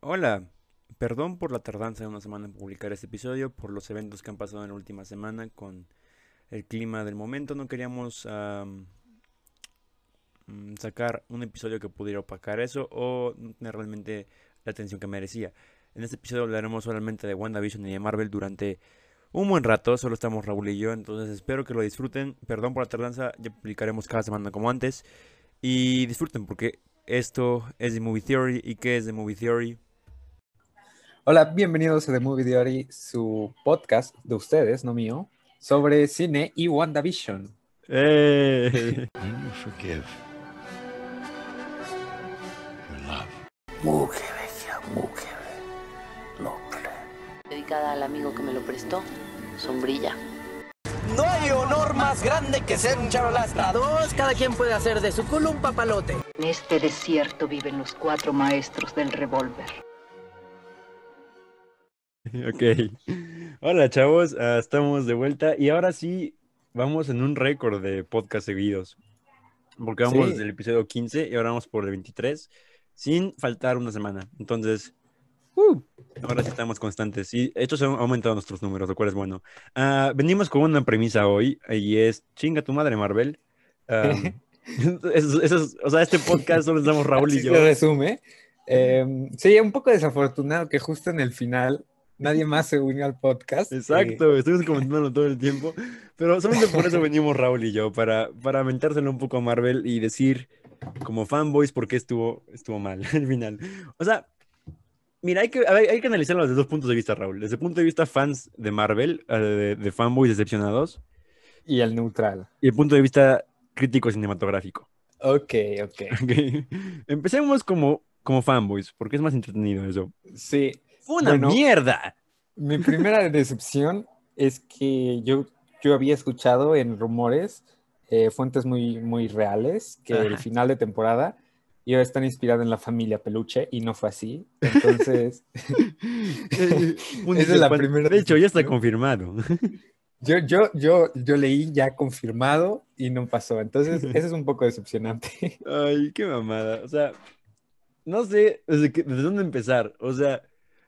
Hola, perdón por la tardanza de una semana en publicar este episodio, por los eventos que han pasado en la última semana con el clima del momento. No queríamos am, mm, sacar un episodio que pudiera opacar eso o no tener realmente la atención que merecía. En este episodio hablaremos solamente de WandaVision y de Marvel durante un buen rato, solo estamos Raúl y yo, entonces espero que lo disfruten. Perdón por la tardanza, ya publicaremos cada semana como antes. Y disfruten porque esto es de Movie Theory. ¿Y qué es de Movie Theory? Hola, bienvenidos a The Movie Diary, su podcast de ustedes, no mío, sobre cine y WandaVision. ¡Eh! When you forgive, you love. dedicada al amigo que me lo prestó, Sombrilla. No hay honor más grande que ser un charolastra. Dos, cada quien puede hacer de su culo un papalote. En este desierto viven los cuatro maestros del revólver. Ok. Hola chavos, ah, estamos de vuelta y ahora sí vamos en un récord de podcast seguidos. Porque vamos Sí. desde el episodio 15 y ahora vamos por el 23 sin faltar una semana. Entonces, uh, ahora sí estamos constantes. Y se han aumentado nuestros números, lo cual es bueno. Ah, venimos con una premisa hoy y es chinga tu madre Marvel. Eso- eso es- o sea, este podcast solo estamos Raúl y yo. se resume. Eh, sí, un poco desafortunado que justo en el final nadie más se unió al podcast. Eh, Exacto, estuvimos comentándolo todo el tiempo, pero solamente por eso venimos Raúl y yo, para, para mentárselo un poco a Marvel y decir como fanboys por qué estuvo, estuvo mal al final. O sea, mira, hay que, hay que analizarlo desde dos puntos de vista, Raúl. Desde el punto de vista fans de Marvel, eh, de, de fanboys decepcionados, y el neutral. y el punto de vista crítico cinematográfico. Ok, ok. Ok. Empecemos como, como fanboys, porque es más entretenido eso. Sí, ¡Fue una Bueno. mierda! mi primera decepción es que yo, yo había escuchado en rumores, eh, fuentes muy, muy reales, que el Ajá. final de temporada iba a estar inspirado en la familia Peluche y no fue así. Entonces, Un Esa es la primera De hecho, ya está confirmado. Yo, yo, yo, yo leí ya confirmado y no pasó. Entonces, eso es un poco decepcionante. Ay, qué mamada. O sea, no sé desde, qué- desde dónde empezar. O sea,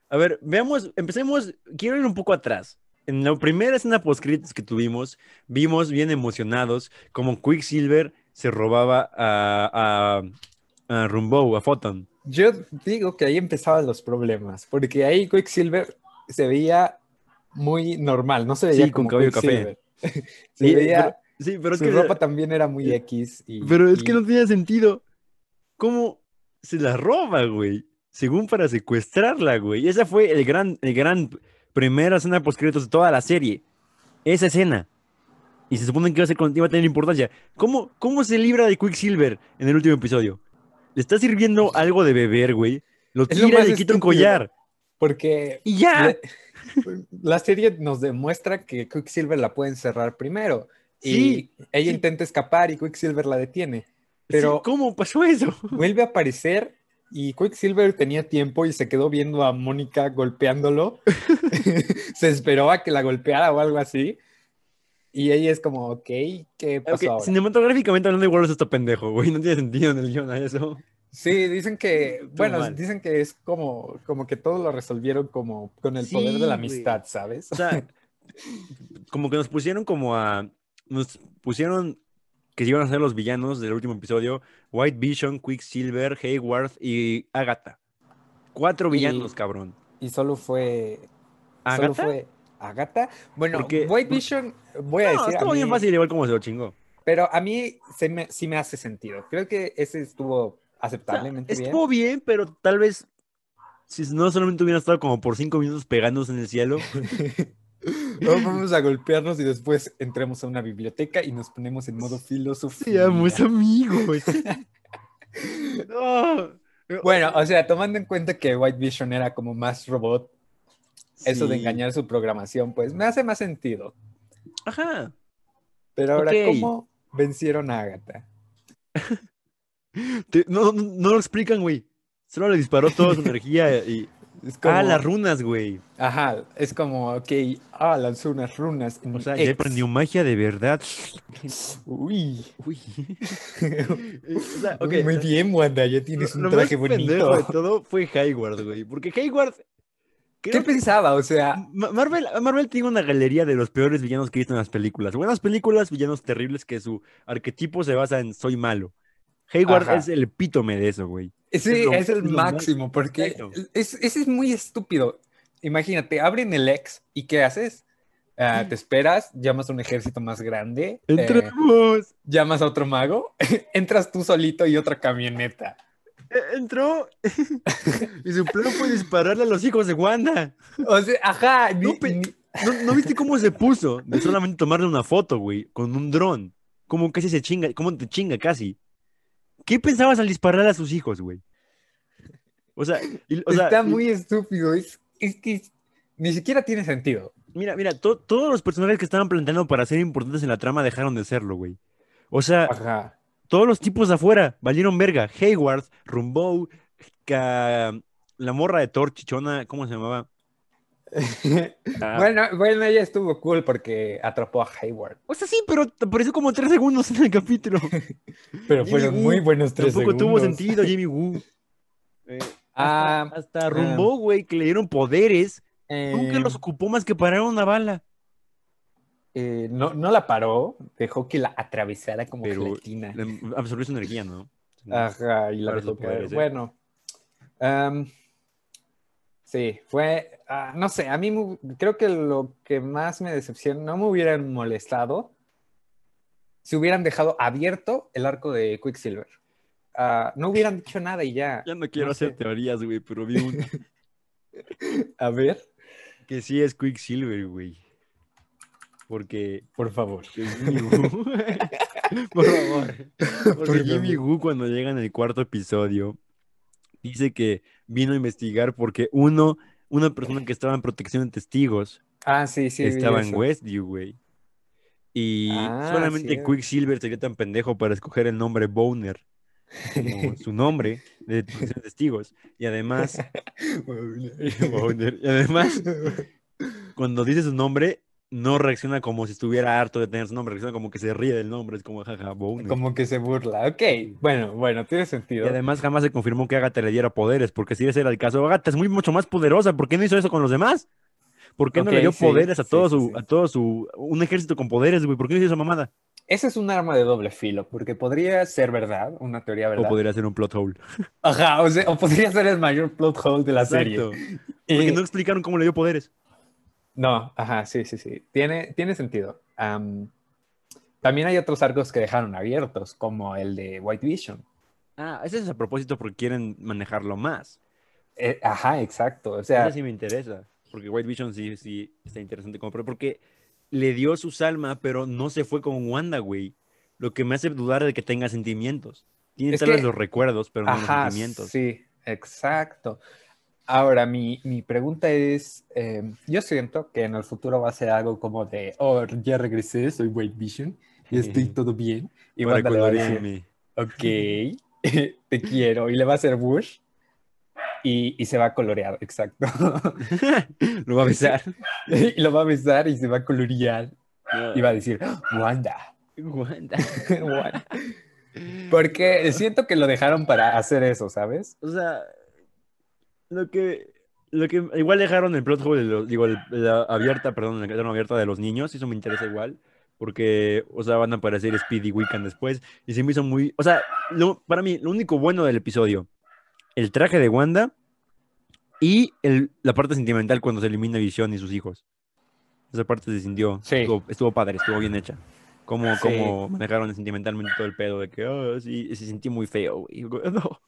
a ver, veamos, empecemos. Quiero ir un poco atrás. En la primera escena post que tuvimos, vimos bien emocionados como Quicksilver se robaba a, a, a Rumbo, a Photon. Yo digo que ahí empezaban los problemas, porque ahí Quicksilver se veía muy normal, no se veía Sí, con como cabello café. Se Sí, veía, Sí, pero es su que, ropa también era muy X. Y, pero es y- que no tenía sentido. ¿Cómo se la roba, güey? Según para secuestrarla, güey. Esa fue el gran, el gran primera escena post de toda la serie. Esa escena. Y se supone que iba a, ser, con- iba a tener importancia. ¿Cómo, ¿Cómo se libra de Quicksilver en el último episodio? Le está sirviendo algo de beber, güey. Lo Es lo tira y le quita un collar. Porque Y ya. la, la serie nos demuestra que Quicksilver la puede encerrar primero. Sí, y ella sí. intenta escapar y Quicksilver la detiene. Sí, Pero ¿Cómo pasó eso? vuelve a aparecer y Quicksilver tenía tiempo y se quedó viendo a Mónica golpeándolo. se esperó a que la golpeara o algo así. Y ella es como, ok, ¿qué pasó ahora? cinematográficamente hablando, igual es esto pendejo, güey. No tiene sentido en el guion a eso. Sí, dicen que, bueno, mal. dicen que es como, como que todo lo resolvieron como con el poder de la güey. amistad, ¿sabes? O sea, como que nos pusieron como a. Nos pusieron que iban a ser los villanos del último episodio: White Vision, Quicksilver, Hayward y Agatha. Cuatro Y- villanos, cabrón. Y solo fue, solo ¿Agatha? fue Agatha. Bueno, White Vision, voy a No, decir, estuvo bien fácil, igual como se lo chingó. pero a mí se me, sí me hace sentido. Creo que ese estuvo O sea, aceptablemente bien. estuvo bien, pero tal vez. Si no solamente hubiera estado como por cinco minutos pegándose en el cielo. Luego vamos a golpearnos y después entremos a una biblioteca y nos ponemos en modo filosofía. Seamos amigos. no. Bueno, o sea, tomando en cuenta que White Vision era como más robot, eso de engañar su programación, pues me hace más sentido. Ajá. Pero ahora. ¿cómo vencieron a Agatha? Te- no, no, no lo explican, güey. Solo le disparó toda su energía y Es como, Ah, las runas, güey. Ajá, es como, ok, ah, lanzó unas runas. en O sea, ya aprendió magia de verdad. Uy. Uy. o sea, ok, Muy o sea, bien, Wanda, ya tienes lo- un lo más traje de bonito. todo fue Hayward, güey. Porque Hayward. ¿Qué creo pensaba? O sea, Ma- Marvel, Marvel tiene una galería de los peores villanos que he visto en las películas. Buenas películas, villanos terribles que su arquetipo se basa en soy malo. Hayward Ajá. es el epítome de eso, güey. ese es lo- es el máximo, porque es, ese es muy estúpido. Imagínate, abren el ex y ¿qué haces? Ah, te esperas, llamas a un ejército más grande, eh, Entremos. llamas a otro mago, entras tú solito y otra camioneta. Eh, Entró. y su plan fue dispararle a los hijos de Wanda. O sea, ajá, ni- No, ni- ¿No, no viste cómo se puso? De solamente tomarle una foto, güey, con un dron. Como casi se chinga, como te chinga casi. ¿Qué pensabas al disparar a sus hijos, güey? O sea, y- o sea, está y- muy estúpido. Es, es que ni siquiera tiene sentido. Mira, mira, to- todos los personajes que estaban planteando para ser importantes en la trama dejaron de serlo, güey. O sea, Ajá. Todos los tipos de afuera valieron verga. Hayward, Rumbow, Ca- la morra de Thor, chichona, ¿cómo se llamaba? Ah, Bueno, bueno, ella estuvo cool porque atrapó a Hayward. O sea, sí, pero apareció como tres segundos en el capítulo. Pero Jimmy fueron Woo muy buenos tres Tampoco tuvo segundos. sentido, Jimmy Woo. Eh, Ah, hasta, hasta Rumbow, güey, que le dieron poderes. Nunca eh, los ocupó más que parar una bala. Eh, no, no la paró, dejó que la atravesara como Pero gelatina. absorbió su energía, ¿no? Ajá, y la dejó ¿eh? Bueno, sí, fue, ah, no sé, a mí creo que lo que más me decepcionó, no me hubieran molestado si hubieran dejado abierto el arco de Quicksilver. Ah, no hubieran dicho nada y ya. Ya no quiero No hacer sé. teorías, güey, pero vi una A ver, que sí es Quicksilver, güey. Porque por favor. Jimmy Woo- Por favor. Porque Por Jimmy. Woo cuando llega en el cuarto episodio dice que vino a investigar porque uno, una persona que estaba en protección de testigos Ah, sí, sí. estaba en. Westview, güey. Y Ah, solamente cierto. Quicksilver sería tan pendejo para escoger el nombre Boner como su nombre de protección de testigos. Y además, y además, cuando dice su nombre, no reacciona como si estuviera harto de tener su nombre, reacciona como que se ríe del nombre, es como jaja, Boner. Como que se burla. Ok, bueno, bueno, tiene sentido. Y además jamás se confirmó que Agatha le diera poderes, porque si ese era el caso, Agatha es muy mucho más poderosa, ¿por qué no hizo eso con los demás? ¿Por qué no le dio sí, poderes a todo sí, su, sí. a todo su, un ejército con poderes, güey? ¿Por qué no hizo esa mamada? Ese es un arma de doble filo, porque podría ser verdad, una teoría verdad. O podría ser un plot hole. Ajá, o, sea, o podría ser el mayor plot hole de la serie. Exacto. Y- Porque no explicaron cómo le dio poderes. No, ajá, sí, sí, sí. Tiene, tiene sentido. Am, también hay otros arcos que dejaron abiertos, como el de White Vision. Ah, ese es a propósito porque quieren manejarlo más. Eh, ajá, exacto. O sea, Ese sí me interesa. Porque White Vision sí, sí está interesante como porque le dio su alma, pero no se fue con Wanda, güey. Lo que me hace dudar de que tenga sentimientos. Tiene tal vez que- los recuerdos, pero no los sentimientos. sí, exacto. Ahora, mi, mi pregunta es, eh, yo siento que en el futuro va a ser algo como de, oh, ya regresé, soy White Vision, y estoy todo bien. Y va a decir, ok, te quiero, y le va a hacer Bush, y, y se va a colorear, exacto. Lo va a besar. y lo va a besar y se va a colorear, y va a decir, "Ah, Wanda. Wanda. Wanda. Porque siento que lo dejaron para hacer eso, ¿sabes? O sea, lo que, lo que igual dejaron el plot hole, de los- digo, el- la abierta, perdón, la cadena abierta de los niños, eso me interesa igual, porque, o sea, van a aparecer Speedy Wiccan después, y se me hizo muy, o sea, lo- para mí, lo único bueno del episodio, el traje de Wanda y el, la parte sentimental cuando se elimina Visión y sus hijos. Esa parte se sintió, Sí. estuvo, estuvo padre, estuvo bien hecha. Cómo, Sí. cómo manejaron sentimentalmente todo el pedo de que, oh, sí, se sintió muy feo, güey. No.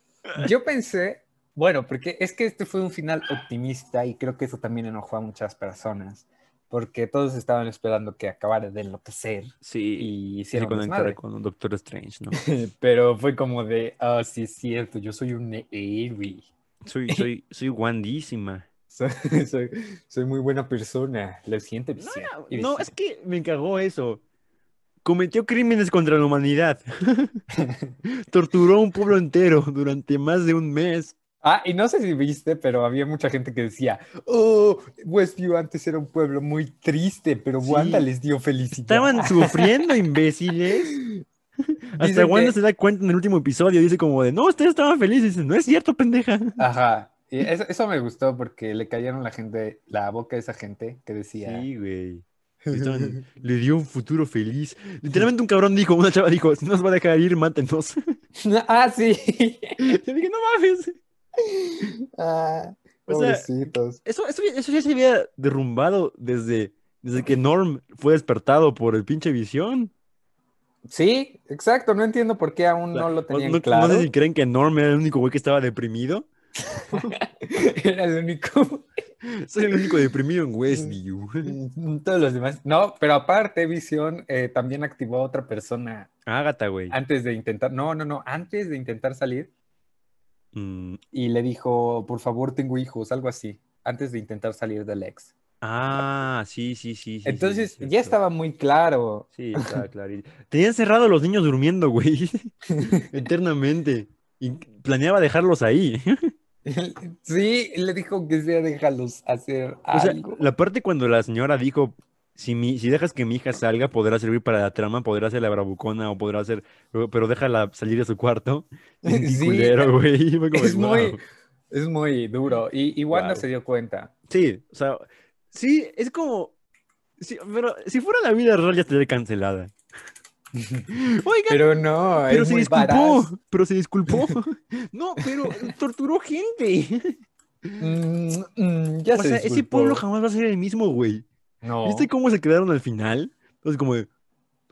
Yo pensé, bueno, porque es que este fue un final optimista y creo que eso también enojó a muchas personas, porque todos estaban esperando que acabara de enloquecer Sí, y se conectara con Doctor Strange, ¿no? Pero fue como de, ah, sí es cierto, yo soy un héroe. Soy, soy, soy Wandísima. Soy, soy, soy muy buena persona, lo siento. No, Visión. no, no, es que me cagó eso. Cometió crímenes contra la humanidad. Torturó a un pueblo entero durante más de un mes. Ah, y no sé si viste, pero había mucha gente que decía, oh, Westview antes era un pueblo muy triste, pero Sí. Wanda les dio felicidad. Estaban sufriendo, imbéciles. Hasta Dicen Wanda que- se da cuenta en el último episodio. Dice como de, no, ustedes estaban felices. Dice, no es cierto, pendeja. Ajá. Y eso, eso me gustó porque le cayeron la gente, la boca a esa gente que decía. Sí, güey. Estaban- le dio un futuro feliz. Literalmente un cabrón dijo, una chava dijo, si nos va a dejar ir, mátenos. ah, sí. Yo dije, no mames. ah, sea, pobrecitos. Eso, eso, eso ya se había derrumbado desde, desde que Norm fue despertado por el pinche visión. Sí, exacto. No entiendo por qué aún O sea, no lo no- tenían no, no claro. sé si creen que Norm era el único güey que estaba deprimido. Era el único. Soy el único deprimido en Westview. Todos los demás. No, pero aparte, Visión eh, también activó a otra persona Ágata, güey. antes de intentar. No, no, no. Antes de intentar salir. Mm, Y le dijo, por favor, tengo hijos, algo así. Antes de intentar salir del ex. ah, sí, sí, sí. Entonces, sí, ya estaba muy claro. Sí, estaba claro. Tenían cerrado a los niños durmiendo, güey. Eternamente. Y planeaba dejarlos ahí. Sí, le dijo que sea, déjalos hacer O sea, algo. la parte cuando la señora dijo, si, mi, si dejas que mi hija salga, podrá servir para la trama, podrá ser la bravucona o podrá ser, pero déjala salir de su cuarto. Sí, culero, güey. Como, es muy, es muy duro. Y, y Wanda Wow. se dio cuenta. Sí, o sea, sí, es como, sí, pero si fuera la vida real ya estaría cancelada. Oigan, Pero no, pero es se muy disculpó, pero se disculpó. No, pero torturó gente. Mm, mm, ya O se sea, ese pueblo jamás va a ser el mismo, güey. No, ¿Viste cómo se quedaron al final? Entonces como de,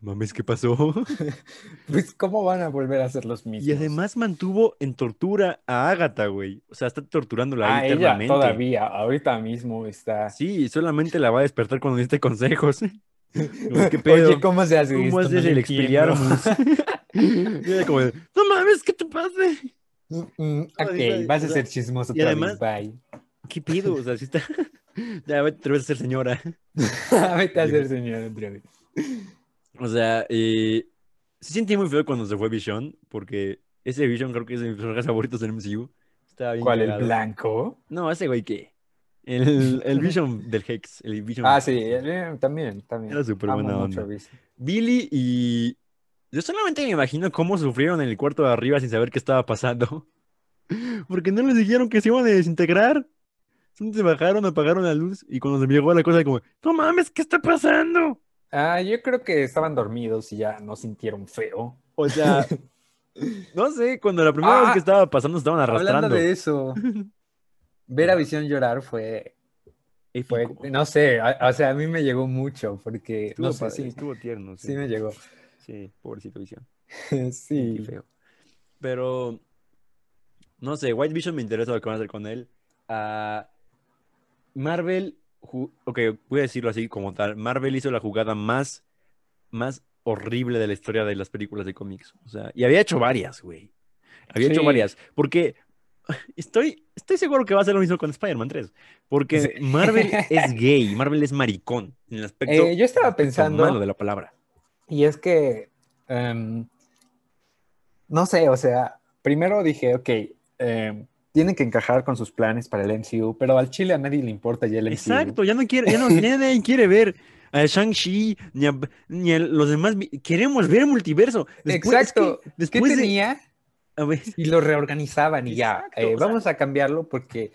"No mames, ¿qué pasó? pues ¿cómo van a volver a ser los mismos? Y además mantuvo en tortura a Ágata, güey. O sea, está torturándola ah, ahí ella todavía, ahorita mismo está. Sí, solamente la va a despertar cuando necesite consejos. ¿Qué pedo? Oye, ¿cómo se hace ¿Cómo esto? haces No el ella como de, no mames, ¿qué te pasa? entiendo. Mm, ok, vas a ser chismoso y otra además- vez, bye. ¿Qué pedo? O sea, si está... Ya, vete otra vez a ser señora. Vete a ser señor otra vez. O sea, eh, se sentí muy feo cuando se fue Vision, porque ese Vision creo que es de mis personajes favoritos del MCU. Estaba bien ¿Cuál, el blanco? No, ese güey que... El, el Vision del Hex. El Vision... Ah, sí, eh, también, también. Era súper buena onda. Billy y... Yo solamente me imagino cómo sufrieron en el cuarto de arriba sin saber qué estaba pasando. Porque no les dijeron que se iban a desintegrar. Se bajaron, apagaron la luz y cuando se me llegó la cosa como, no mames, ¿qué está pasando? Ah, yo creo que estaban dormidos y ya no sintieron feo. O sea, no sé, cuando la primera Ah, vez que estaba pasando se estaban Hablando arrastrando. de eso, ver a Visión llorar fue, no sé, a- o sea, a mí me llegó mucho porque, Estuvo, no sé, padre, sí, estuvo tierno, sí. sí me llegó. Sí, pobrecito Vision. Sí, Qué feo. Pero, no sé, White Vision me interesa lo que van a hacer con él. Ah, Marvel, ok, voy a decirlo así como tal. Marvel hizo la jugada más, más horrible de la historia de las películas de cómics. O sea, y había hecho varias, güey. Había hecho varias. Porque estoy, estoy seguro que va a ser lo mismo con Spider-Man 3. Porque Sí. Marvel es gay, Marvel es maricón. En el aspecto, Eh, yo estaba aspecto pensando- malo de la palabra. Y es que, em, no sé, o sea, primero dije, ok, em, tienen que encajar con sus planes para el MCU, pero al Chile a nadie le importa ya el MCU. Exacto, ya no quiere, ya no, ya nadie quiere ver a Shang-Chi ni a, ni a los demás. Queremos ver el multiverso. Después- es Exacto. que ¿Qué después de- tenía? a ver, Y lo reorganizaban y ya, Exacto, eh, o sea- vamos a cambiarlo porque,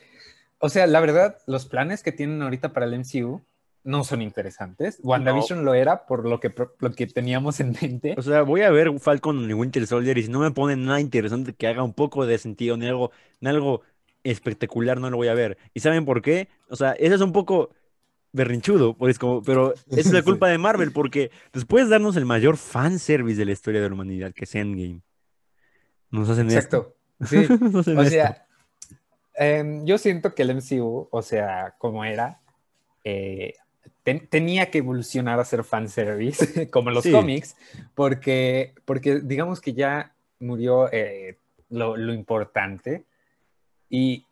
o sea, la verdad, los planes que tienen ahorita para el MCU no son interesantes. WandaVision lo era por lo que, lo que teníamos en mente. o sea, voy a ver Falcon y Winter Soldier y si no me ponen nada interesante que haga un poco de sentido, ni algo, ni algo espectacular, no lo voy a ver. ¿Y saben por qué? O sea, eso es un poco berrinchudo, pues como, pero es la Sí. culpa de Marvel porque después de darnos el mayor fanservice de la historia de la humanidad, que es Endgame, nos hacen esto. Exacto. Sí. Nos hacen O esto. sea, em, yo siento que el MCU, o sea, como era, eh, ten- tenía que evolucionar a ser fanservice, como los Sí. cómics, porque, porque digamos que ya murió eh, lo, lo importante y,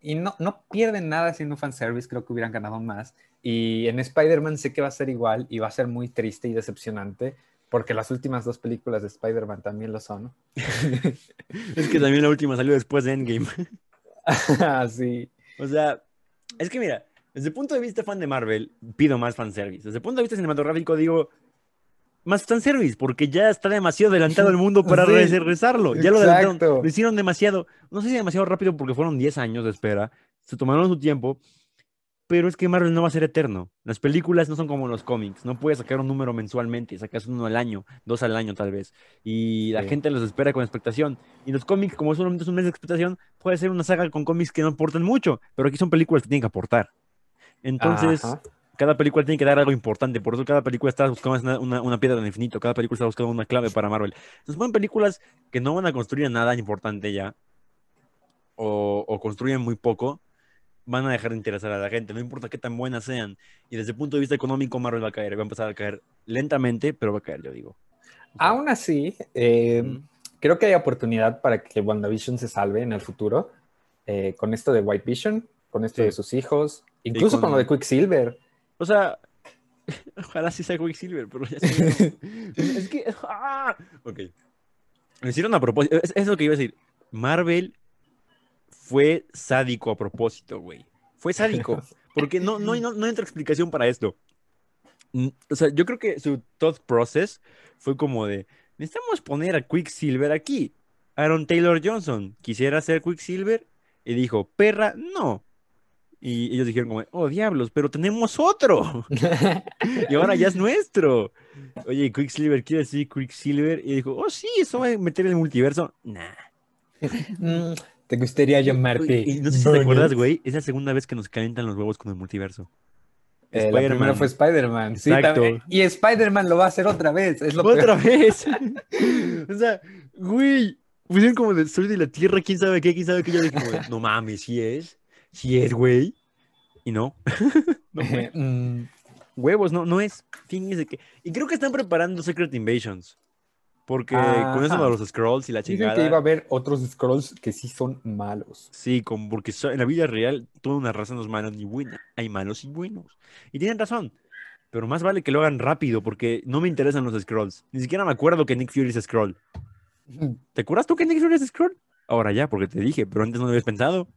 y no, no pierden nada haciendo fanservice, creo que hubieran ganado más. Y en Spider-Man sé que va a ser igual y va a ser muy triste y decepcionante. Porque las últimas dos películas de Spider-Man también lo son. Es que también la última salió después de Endgame. Ah, sí. O sea, es que mira, desde el punto de vista fan de Marvel, pido más fanservice. Desde el punto de vista cinematográfico, digo, más fanservice, porque ya está demasiado adelantado el mundo para Sí. Ya lo adelantaron, lo hicieron demasiado, no sé si demasiado rápido porque fueron 10 años de espera, se tomaron su tiempo, pero es que Marvel no va a ser eterno. Las películas no son como los cómics, no puedes sacar un número mensualmente, sacas uno al año, dos al año tal vez, y la Sí. gente los espera con expectación. Y los cómics, como solamente es un mes de expectación, puede ser una saga con cómics que no aportan mucho, pero aquí son películas que tienen que aportar. Entonces, Ajá. cada película tiene que dar algo importante, por eso cada película está buscando una, una- una piedra del infinito, cada película está buscando una clave para Marvel. Entonces ponen películas que no van a construir nada importante ya, o, o construyen muy poco, van a dejar de interesar a la gente, no importa qué tan buenas sean. Y desde el punto de vista económico, Marvel va a caer, va a empezar a caer lentamente, pero va a caer, yo digo. O sea, Aún así, eh, creo que hay oportunidad para que WandaVision se salve en el futuro. eh, con esto de White Vision, con esto Sí. de sus hijos, incluso con... con- lo de Quicksilver. O sea, ojalá sí sea Quicksilver, pero ya sé. Es que. ¡ah! Ok. Lo hicieron a propósito. Es, es lo que iba a decir. Marvel fue sádico a propósito, güey. Fue sádico. Porque no, no, hay- no, no entra explicación para esto. Mm, O sea, yo creo que su thought process fue como de: necesitamos poner a Quicksilver aquí. Aaron Taylor Johnson quisiera ser Quicksilver y dijo: perra, no. Y ellos dijeron como, oh diablos, pero tenemos otro. y ahora ya es nuestro. Oye, Quicksilver, ¿quiere decir Quicksilver? Y dijo, oh sí, eso va a meter en el multiverso. Nah. Mm, ¿Te gustaría llamarte? Y no sé si te acuerdas, güey, es la segunda vez que nos calientan los huevos con el multiverso. Eh, la primera fue Spider-Man. Sí, y Spider-Man lo va a hacer otra vez. Es lo ¡Otra peor. vez! o sea, güey, pusieron como de soy de la Tierra, quién sabe qué, quién sabe qué. Yo dije, no mames, sí es, sí es, güey. Y no. no fue. Mm, Huevos, no, no es. Fíjense que. Y creo que están preparando Secret Invasions. Porque con eso de los scrolls y la Dicen chingada. que iba a haber otros scrolls que sí son malos. Sí, con, porque en la vida real toda una raza no es mala ni buena. Hay malos y buenos. Y tienen razón. Pero más vale que lo hagan rápido porque no me interesan los scrolls. Ni siquiera me acuerdo que Nick Fury es scroll. ¿Te acuerdas tú que Nick Fury es scroll? Ahora ya, porque te dije, pero antes no lo habías pensado.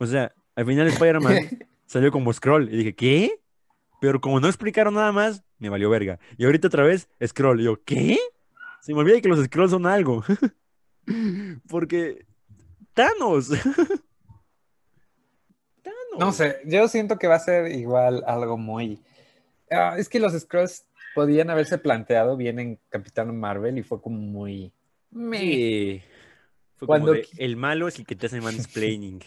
O sea, al final Spider-Man salió como scroll. Y dije, ¿qué? Pero como no explicaron nada más, me valió verga. Y ahorita otra vez, scroll. Y yo, ¿qué? Se me olvida que los scrolls son algo. Porque Thanos. Thanos. No sé, yo siento que va a ser igual algo muy... Ah, es que los scrolls podían haberse planteado bien en Capitán Marvel y fue como muy... meh. Sí. Fue como Cuando de, qui- el malo es el que te hace mansplaining.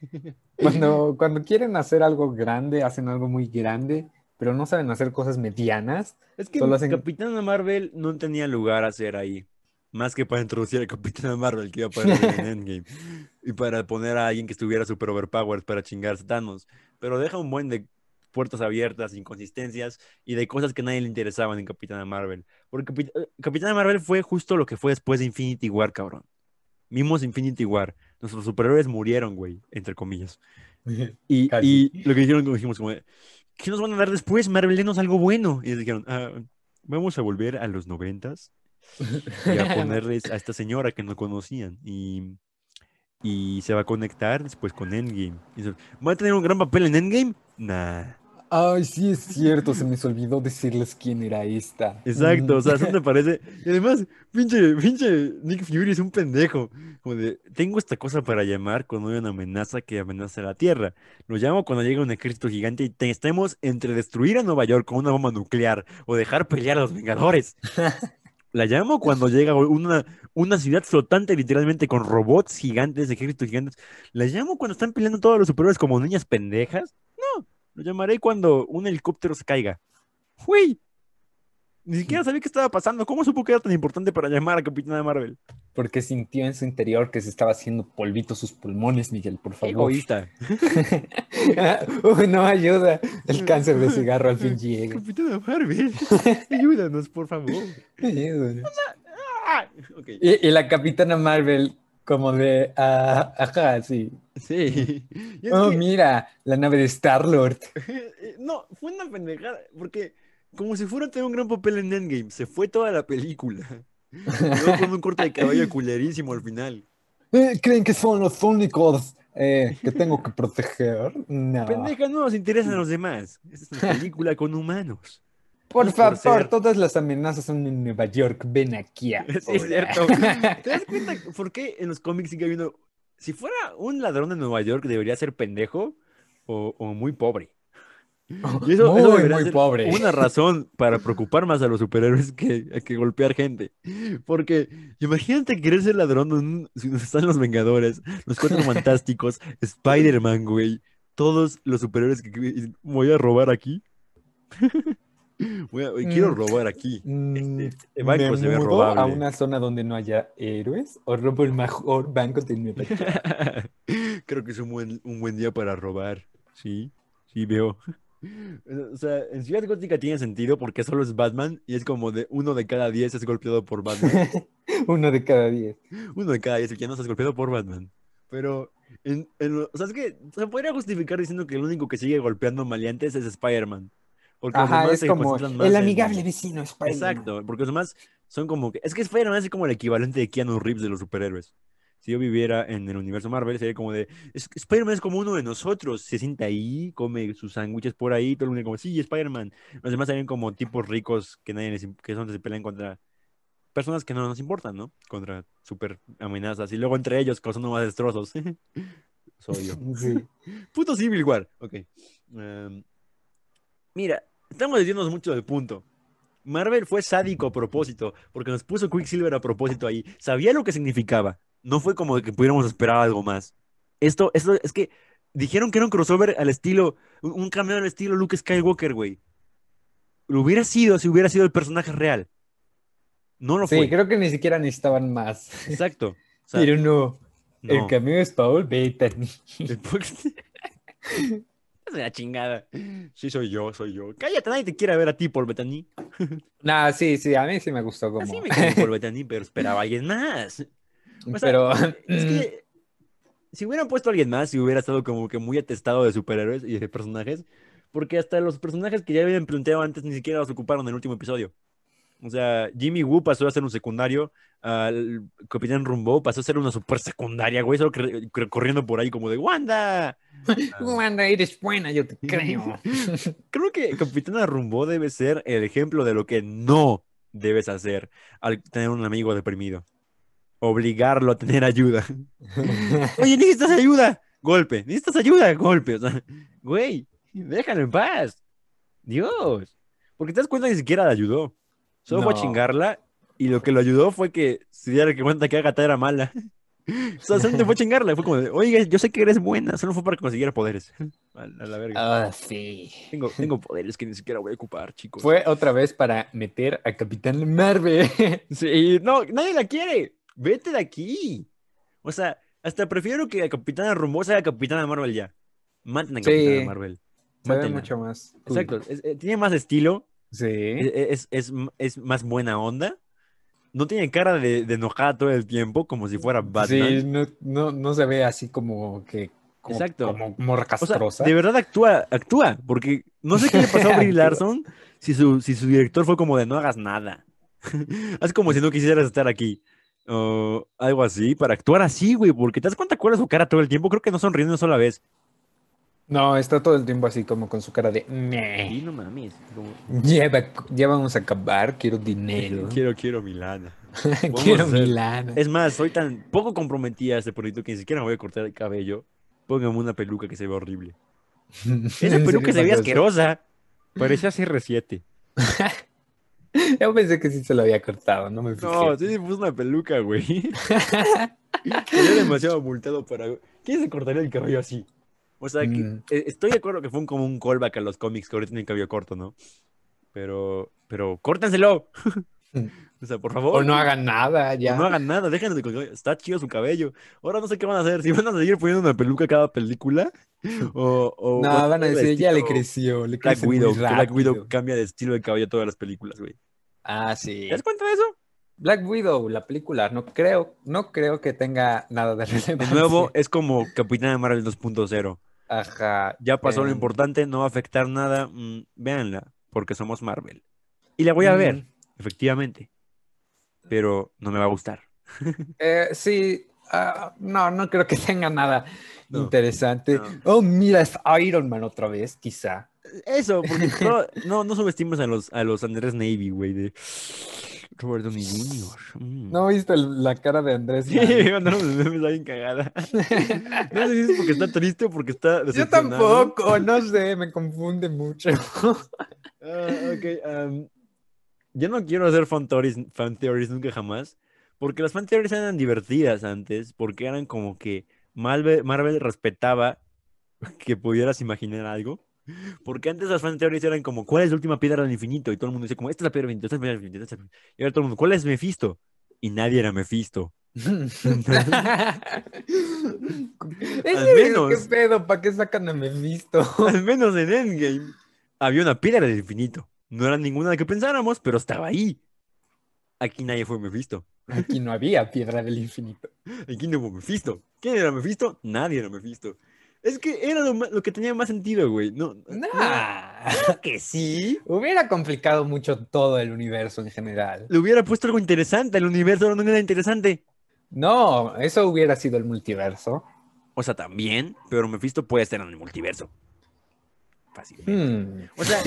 Cuando, cuando quieren hacer algo grande, hacen algo muy grande, pero no saben hacer cosas medianas. Es que hacen- Capitana Marvel no tenía lugar a hacer ahí. Más que para introducir a Capitana Marvel que iba a aparecer en Endgame. Y para poner a alguien que estuviera super overpowered para chingar a Thanos. Pero deja un buen de puertas abiertas, inconsistencias y de cosas que a nadie le interesaban en Capitana Marvel. Porque Capi- eh, Capitana Marvel fue justo lo que fue después de Infinity War, cabrón. Vimos Infinity War. Nuestros superhéroes murieron, güey, entre comillas. Y, y lo que dijeron, dijimos, como, ¿qué nos van a dar después? Marvel, denos algo bueno. Y dijeron, "Ah, vamos a volver a los noventas y a ponerles a esta señora que no conocían. Y, y se va a conectar después con Endgame. Y ¿Va a tener un gran papel en Endgame? Nah. Ay, sí es cierto, se me olvidó decirles quién era esta. Exacto, o sea, Mm. eso me parece. Y además, pinche, pinche Nick Fury es un pendejo. Como de, tengo esta cosa para llamar cuando hay una amenaza que amenaza a la Tierra. Lo llamo cuando llega un ejército gigante y te- estemos entre destruir a Nueva York con una bomba nuclear o dejar pelear a los Vengadores. La llamo cuando llega una, una ciudad flotante literalmente con robots gigantes, ejércitos gigantes. La llamo cuando están peleando todos los superhéroes como niñas pendejas. Lo llamaré cuando un helicóptero se caiga. Güey, ni siquiera sabía qué estaba pasando. ¿Cómo supo que era tan importante para llamar a Capitana Marvel? Porque sintió en su interior que se estaba haciendo polvito sus pulmones, Miguel, por favor. egoísta. Uy, no ayuda. El cáncer de cigarro al fin llega. Capitana Marvel, ayúdanos, por favor. Ayuda. Ah, y la capitana Marvel, como de. ah, ajá, sí. Sí. Oh, que- mira, la nave de Star-Lord. Eh, No, fue una pendejada, porque como si fuera a tener un gran papel en Endgame, se fue toda la película. Luego con un corte de cabello culerísimo al final. Eh, ¿Creen que son los únicos eh, que tengo que proteger? No. Pendeja, no nos interesan los demás. Es una película con humanos. Por favor, todas las amenazas son en Nueva York. Ven aquí. Sí, es cierto. ¿Te das cuenta por qué en los cómics sigue habiendo... Si fuera un ladrón de Nueva York, debería ser pendejo o, o muy pobre. Y eso, Muy, eso muy ser pobre. Una razón para preocupar más a los superhéroes que, que golpear gente. Porque imagínate querer ser ladrón si están los Vengadores, los Cuatro Fantásticos, Spider-Man, güey. Todos los superhéroes que- voy a robar aquí. Quiero Mm. robar aquí. Mm, Este banco ¿Me se ve mudo a una zona donde no haya héroes o robo el mejor banco de Nueva York? Creo que es un buen, un buen día para robar. Sí, sí veo. O sea, en Ciudad Gótica tiene sentido porque solo es Batman y es como de uno de cada diez es golpeado por Batman. Uno de cada diez. Uno de cada diez que ya no estás golpeado por Batman. Pero, en, en o sea, es que se podría justificar diciendo que el único que sigue golpeando maleantes es Spider-Man. Porque los Ajá, demás es como más el en- amigable vecino Spider-Man. Exacto, porque los demás son como que. Es que Spider-Man es como el equivalente de Keanu Reeves de los superhéroes. Si yo viviera en el universo Marvel, sería como de. Spider-Man es como uno de nosotros. Se sienta ahí, come sus sándwiches por ahí, todo el mundo como, sí, Spider-Man. Los demás serían como tipos ricos que nadie les, que son se pelean contra personas que no nos importan, ¿no? Contra super amenazas. Y luego entre ellos causando más destrozos. Soy yo. Sí. Puto Civil War. Ok. Em, mira, estamos desviándonos mucho del punto. Marvel fue sádico a propósito, porque nos puso Quicksilver a propósito ahí. Sabía lo que significaba. No fue como que pudiéramos esperar algo más. Esto, esto es que dijeron que era un crossover al estilo, un, cameo al estilo Luke Skywalker, güey. Lo hubiera sido si hubiera sido el personaje real. No lo Sí, fue. creo que ni siquiera necesitaban más. Exacto. O sea, Pero no, el cameo es Paul Bettany. Es una chingada. Sí, soy yo, soy yo. Cállate, nadie te quiere ver a ti, Paul Bettany. Nah, sí, sí, a mí sí me gustó como. Así me cae Paul Bettany, pero esperaba a alguien más. O sea, Pero Es que si hubieran puesto a alguien más, si hubiera estado como que muy atestado de superhéroes y de personajes, porque hasta los personajes que ya habían planteado antes ni siquiera los ocuparon en el último episodio. O sea, Jimmy Woo pasó a ser un secundario, al Capitán Rumbo pasó a ser una super secundaria, güey, solo corriendo por ahí como de ¡Wanda! Wanda, eres buena, yo te creo. Creo que Capitana Rumbo debe ser el ejemplo de lo que no debes hacer al tener un amigo deprimido. Obligarlo a tener ayuda. Oye, necesitas ayuda. Golpe. Necesitas ayuda. Golpe. O sea, güey, déjalo en paz. Dios. Porque te das cuenta que ni siquiera la ayudó. Solo fue a chingarla y lo que lo ayudó fue que se diera que cuenta que Agatha era mala. O sea, solamente fue a chingarla. Fue como de, oye, yo sé que eres buena. Solo fue para que consiguiera poderes. A la, a la verga. Ah, sí. Tengo, tengo poderes que ni siquiera voy a ocupar, chicos. Fue otra vez para meter a Capitán Marvel. Sí, no, nadie la quiere. Vete de aquí. O sea, hasta prefiero que la Capitana Rumbo sea Capitana Marvel ya. Maten a Sí. Capitana Marvel. Se ve Mátenla. mucho más. Exacto. es- eh, tiene más estilo. Sí. Es, es, es, es más buena onda. No tiene cara de, de enojada todo el tiempo, como si fuera Batman. Sí, no, no, no se ve así como que. Como, Exacto. Como morra O sea, de verdad actúa, actúa, porque no sé qué le pasó a Brie. Larson si su, si su director fue como de no hagas nada. Haz como si no quisieras estar aquí. O algo así, para actuar así, güey, porque te das cuenta cuál es su cara todo el tiempo. Creo que no sonriendo una sola vez. No, está todo el tiempo así como con su cara de. Sí, "Meh, no mames. como, Ya, va- ya vamos a acabar, quiero dinero. quiero, quiero Milana. Quiero Milana. Es más, soy tan poco comprometida a este proyecto que ni siquiera me voy a cortar el cabello. Póngame una peluca que se ve horrible. Esa ¿En peluca se eso? asquerosa. Parecía CR7. Yo pensé que sí se lo había cortado, no me fijé. No, sí, puso una peluca, güey. Sería demasiado multado para. ¿Quién se cortaría el cabello así? O sea, que- Mm. eh, estoy de acuerdo que fue un, como un callback a los cómics que ahorita tienen cabello corto, ¿no? Pero, pero, córtenselo. o sea, por favor. O no hagan nada, o ya. no hagan nada, déjenlo de. Está chido su cabello. Ahora no sé qué van a hacer. Si van a seguir poniendo una peluca cada película. O, o No, van a decir, ya le creció, le Black Widow. Black Widow rápido". cambia de estilo de cabello todas las películas, güey. Ah, sí. ¿Te das cuenta de eso? Black Widow, la película, no creo, no creo que tenga nada de De relevancia. nuevo, es como Capitana Marvel 2.0. Ajá. Ya pasó lo em, importante, no va a afectar nada. mm, véanla, porque somos Marvel. Y la voy a ver, efectivamente. Pero no me va a gustar. eh, sí, Ah, no, no creo que tenga nada No, interesante. no. Oh, mira, es Iron Man otra vez, quizá. Eso, porque no, no, no subestimes a los, a los Andrés Navy, güey, de Robert Downey Jr. mm. ¿No viste el- la cara de Andrés? Sí, mandaron los memes ahí en cagada. No sé si es porque está triste o porque está Yo decepcionado. tampoco, no sé, me confunde mucho. Ah, ok, am, yo no quiero hacer fan theories, fan theories nunca jamás, porque las fan theories eran divertidas antes, porque eran como que Marvel, Marvel respetaba que pudieras imaginar algo. Porque antes las fan theories eran como, ¿cuál es la última piedra del infinito? Y todo el mundo decía como, esta es la piedra del infinito, esta es la piedra del infinito, esta es la piedra-". Y ahora todo el mundo, ¿cuál es Mephisto? Y nadie era Mephisto. Ese, menos. ¿Qué pedo? ¿Para qué sacan a Mephisto? Al menos en Endgame había una piedra del infinito. No era ninguna de que pensáramos, pero estaba ahí. Aquí nadie fue Mephisto. Aquí no había piedra del infinito. Aquí no hubo Mephisto. ¿Quién era Mephisto? Nadie era Mephisto. Es que era lo, que tenía más sentido, güey. No, Nah. claro que sí. Hubiera complicado mucho todo el universo en general. Le hubiera puesto algo interesante. El universo no era interesante. No, eso hubiera sido el multiverso. O sea, también, pero Mephisto puede estar en el multiverso. Fácilmente. Hmm. O sea,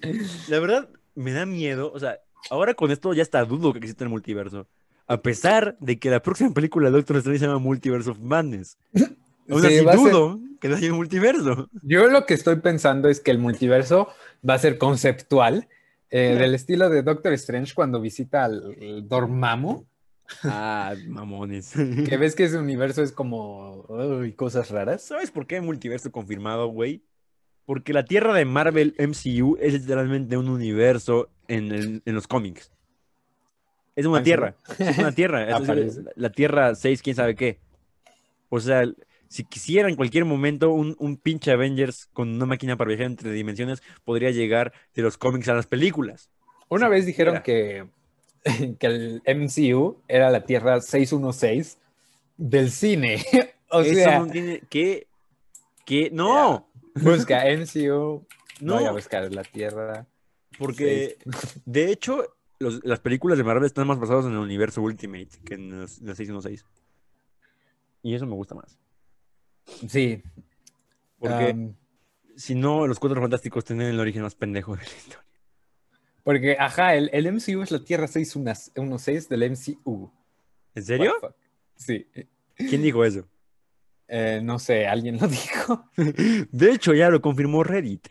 la verdad me da miedo. O sea, ahora con esto ya está dudo que exista el multiverso. A pesar de que la próxima película de Doctor Strange se llama Multiverse of Madness. Aún Sí, así a ser- dudo que no haya un multiverso. Yo lo que estoy pensando es que el multiverso va a ser conceptual, eh, del estilo de Doctor Strange cuando visita al Dormammu, Ah, mamones. que ves que ese universo es como uy, cosas raras. ¿Sabes por qué multiverso confirmado, güey? Porque la Tierra de Marvel MCU es literalmente un universo en, el- en los cómics. Es una ¿Ah, tierra. Es una tierra. Es la, la Tierra 6, quién sabe qué. O sea, si quisiera en cualquier momento un, un pinche Avengers con una máquina para viajar entre dimensiones, podría llegar de los cómics a las películas. Una vez dijeron que, que el MCU era la Tierra 616 del cine. o Eso sea, no tiene que... que no, busca MCU, no. voy a buscar la Tierra. Porque, de hecho, los- las películas de Marvel están más basadas en el universo Ultimate que en los- en la 616. Y eso me gusta más. Sí. Porque um, si no, los Cuatro Fantásticos tienen el origen más pendejo de la historia. porque, ajá, el, el MCU es la Tierra 616 del MCU. ¿En serio? Sí. ¿Quién dijo eso? Eh, no sé, alguien lo dijo. De hecho, ya lo confirmó Reddit.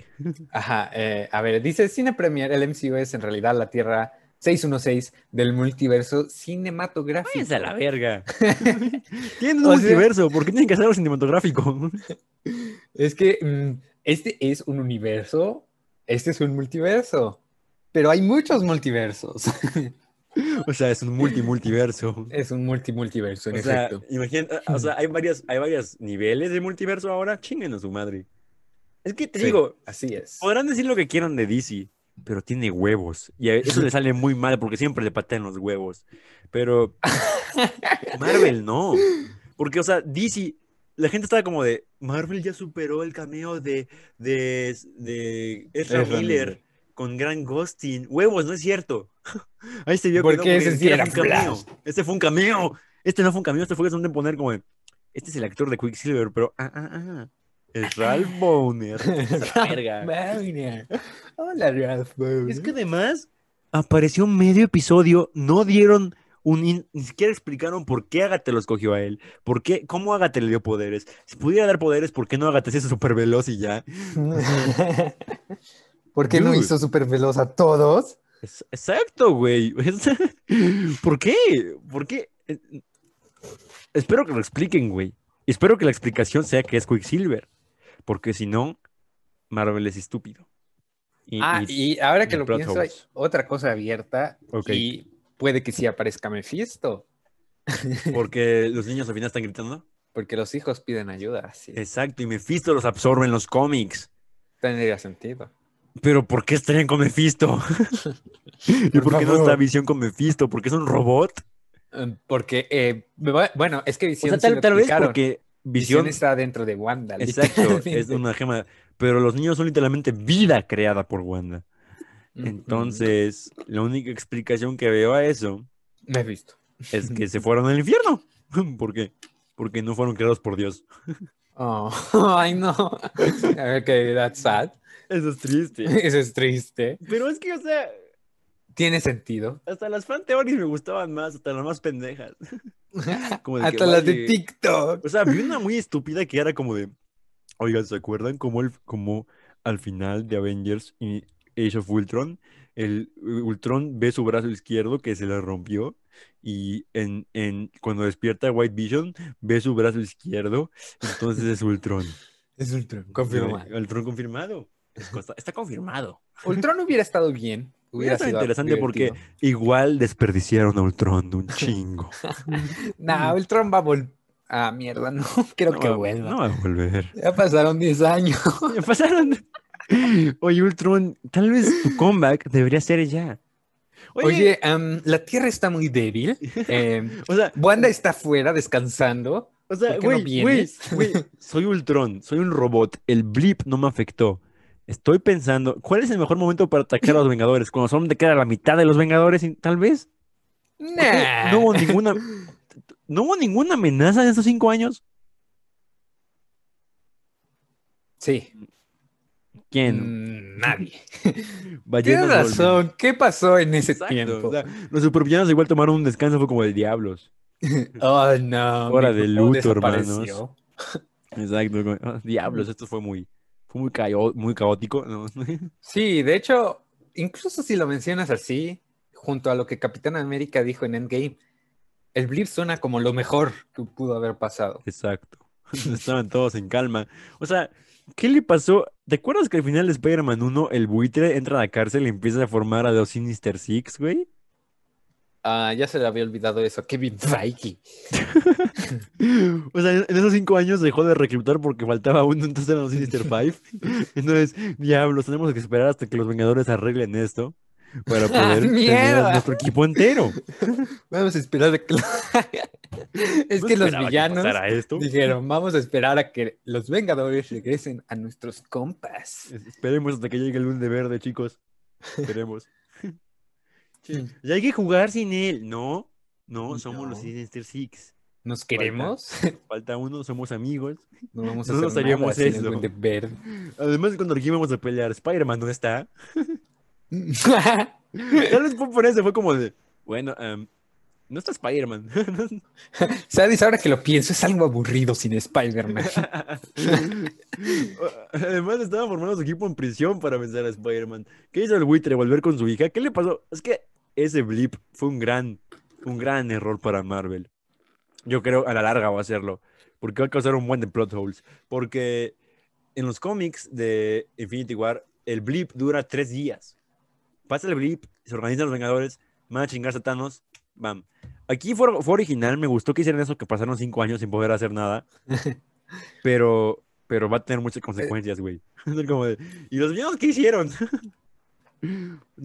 Ajá, eh, a ver, dice Cine Premier, el MCU es en realidad la Tierra 616 del multiverso cinematográfico. Váyanse a la verga. Tienen un O sea- multiverso. ¿Por qué tienen que hacer algo cinematográfico? Es que mm, este es un universo, este es un multiverso, pero hay muchos multiversos. o sea, es un multi-multiverso. es un multi-multiverso, en O sea, efecto. imagina, o sea, hay varias, hay varios niveles de multiverso ahora. Chinguen a su madre. Es que te Sí, digo, así es. Podrán decir lo que quieran de DC, pero tiene huevos. Y a eso le sale muy mal porque siempre le patean los huevos. Pero Marvel no. Porque, o sea, DC, la gente estaba como de, Marvel ya superó el cameo de, de, de Ezra Miller Miller. con Gran Ghosting. Huevos, no es cierto. Ahí se vio que Porque no, porque ese sí era un cameo. Flash. Este fue un cameo. Este no fue un cameo, este fue donde poner como, de, este es el actor de Quicksilver, pero, ah, ah, ah. Es Ralph. Mariner. Hola, Ralph. Es que además apareció medio episodio, no dieron un in- ni siquiera explicaron por qué Agatha lo escogió a él, por qué, cómo Agatha le dio poderes. Si pudiera dar poderes, ¿por qué no Agatha se hizo súper veloz y ya? ¿Por qué no hizo súper veloz a todos? Es- exacto, güey. ¿Por qué? ¿Por qué? Eh, Espero que lo expliquen, güey. Espero que la explicación sea que es Quicksilver, porque si no, Marvel es estúpido. Y- Ah, y- y ahora que lo pienso, hay otra cosa abierta y puede que sí aparezca Mephisto, porque los niños al final están gritando. porque los hijos piden ayuda. Sí, Exacto, y Mephisto los absorbe en los cómics. tendría sentido. Pero ¿por qué estarían con Mephisto? ¿Y Por por qué no está Visión con Mephisto? ¿Porque es un robot? Porque, eh, bu- bueno, es que O Visión sea, sí tal, lo tal vez explicaron. porque Visión Visión... está dentro de Wanda. Exacto, es una gema. Pero los niños son literalmente vida creada por Wanda. Mm, Entonces, la única explicación que veo a eso Me he visto. es que se fueron al infierno. ¿Por qué? Porque no fueron creados por Dios. Oh, ay, no. Ok, that's sad. Eso es triste. Eso es triste. Pero es que, o sea, Tiene sentido. hasta las fan theories me gustaban más, hasta las más pendejas. Como de que, Hasta las de. TikTok. O sea, vi una muy estúpida que era como de, oigan, ¿se acuerdan cómo, el, cómo al final de Avengers y Age of Ultron, el Ultron ve su brazo izquierdo que se le rompió y en, en, cuando despierta White Vision ve su brazo izquierdo, entonces es Ultron. Es Ultron, confirma. Eh, Ultron confirmado. Es cosa- está confirmado. Ultron hubiera estado bien. Hubiera sido interesante porque igual desperdiciaron a Ultron de un chingo. Nah, Ultron va a volver. Ah, mierda, no. No que va- vuelva. No va a volver. Ya pasaron 10 años. Ya pasaron. Oye, Ultron, tal vez tu comeback debería ser ya. Oye, Oye, am, la Tierra está muy débil. em, o sea, Wanda está afuera descansando. o sea, ¿por qué no güey, güey, soy Ultron, soy un robot. El blip no me afectó. Estoy pensando, ¿cuál es el mejor momento para atacar a los Vengadores? Cuando solo te queda la mitad de los Vengadores, tal vez. Nah. No hubo ninguna, no hubo ninguna amenaza en estos cinco años. Sí. ¿Quién? Mm, nadie. Tienes Golden. razón. ¿Qué pasó en ese Exacto, tiempo? o sea, los supervillanos igual tomaron un descanso, fue como de diablos. oh, no. Hora de luto, desapareció. Exacto. ah, diablos, esto fue muy, fue muy, cao- muy caótico. ¿no? Sí, de hecho, incluso si lo mencionas así, junto a lo que Capitán América dijo en Endgame, el blip suena como lo mejor que pudo haber pasado. Exacto. Estaban todos en calma. O sea, ¿qué le pasó? ¿Te acuerdas que al final de Spider-Man 1 el buitre entra a la cárcel y empieza a formar a los Sinister Six, güey? Ah, ya se le había olvidado eso. Kevin Feige. O sea, en esos cinco años dejó de reclutar porque faltaba uno, entonces eran los Sinister Five. Entonces, diablos, tenemos que esperar hasta que los Vengadores arreglen esto para poder tener a nuestro equipo entero. Vamos a esperar a que... es No que los villanos esto. dijeron, vamos a esperar a que los Vengadores regresen a nuestros compas. Esperemos hasta que llegue el Lune Verde, chicos. Esperemos. Sí, Ya hay que jugar sin él. No, no, somos los. Sinister Six. ¿Nos queremos? Falta uno, somos amigos. No vamos a No hacer nos nada sin eso. Verde. Además, cuando aquí íbamos a pelear, Spider-Man no está. Tal vez fue por eso, fue como de, bueno, em, no está Spider-Man. ¿Sabes? Ahora que lo pienso, es algo aburrido sin Spider-Man. Además, estaba formando su equipo en prisión para vencer a Spider-Man. ¿Qué hizo el buitre? ¿Volver con su hija? ¿Qué le pasó? Es que ese blip fue un gran, un gran error para Marvel. Yo creo a la larga va a hacerlo. Porque va a causar un buen de plot holes. Porque en los cómics de Infinity War, el blip dura tres días. Pasa el blip, se organizan los Vengadores, van a chingarse a Thanos, bam. Aquí fue, fue original, me gustó que hicieran eso, que pasaron cinco años sin poder hacer nada. Pero, pero va a tener muchas consecuencias, güey. ¿Y los villanos qué hicieron? Va a ser como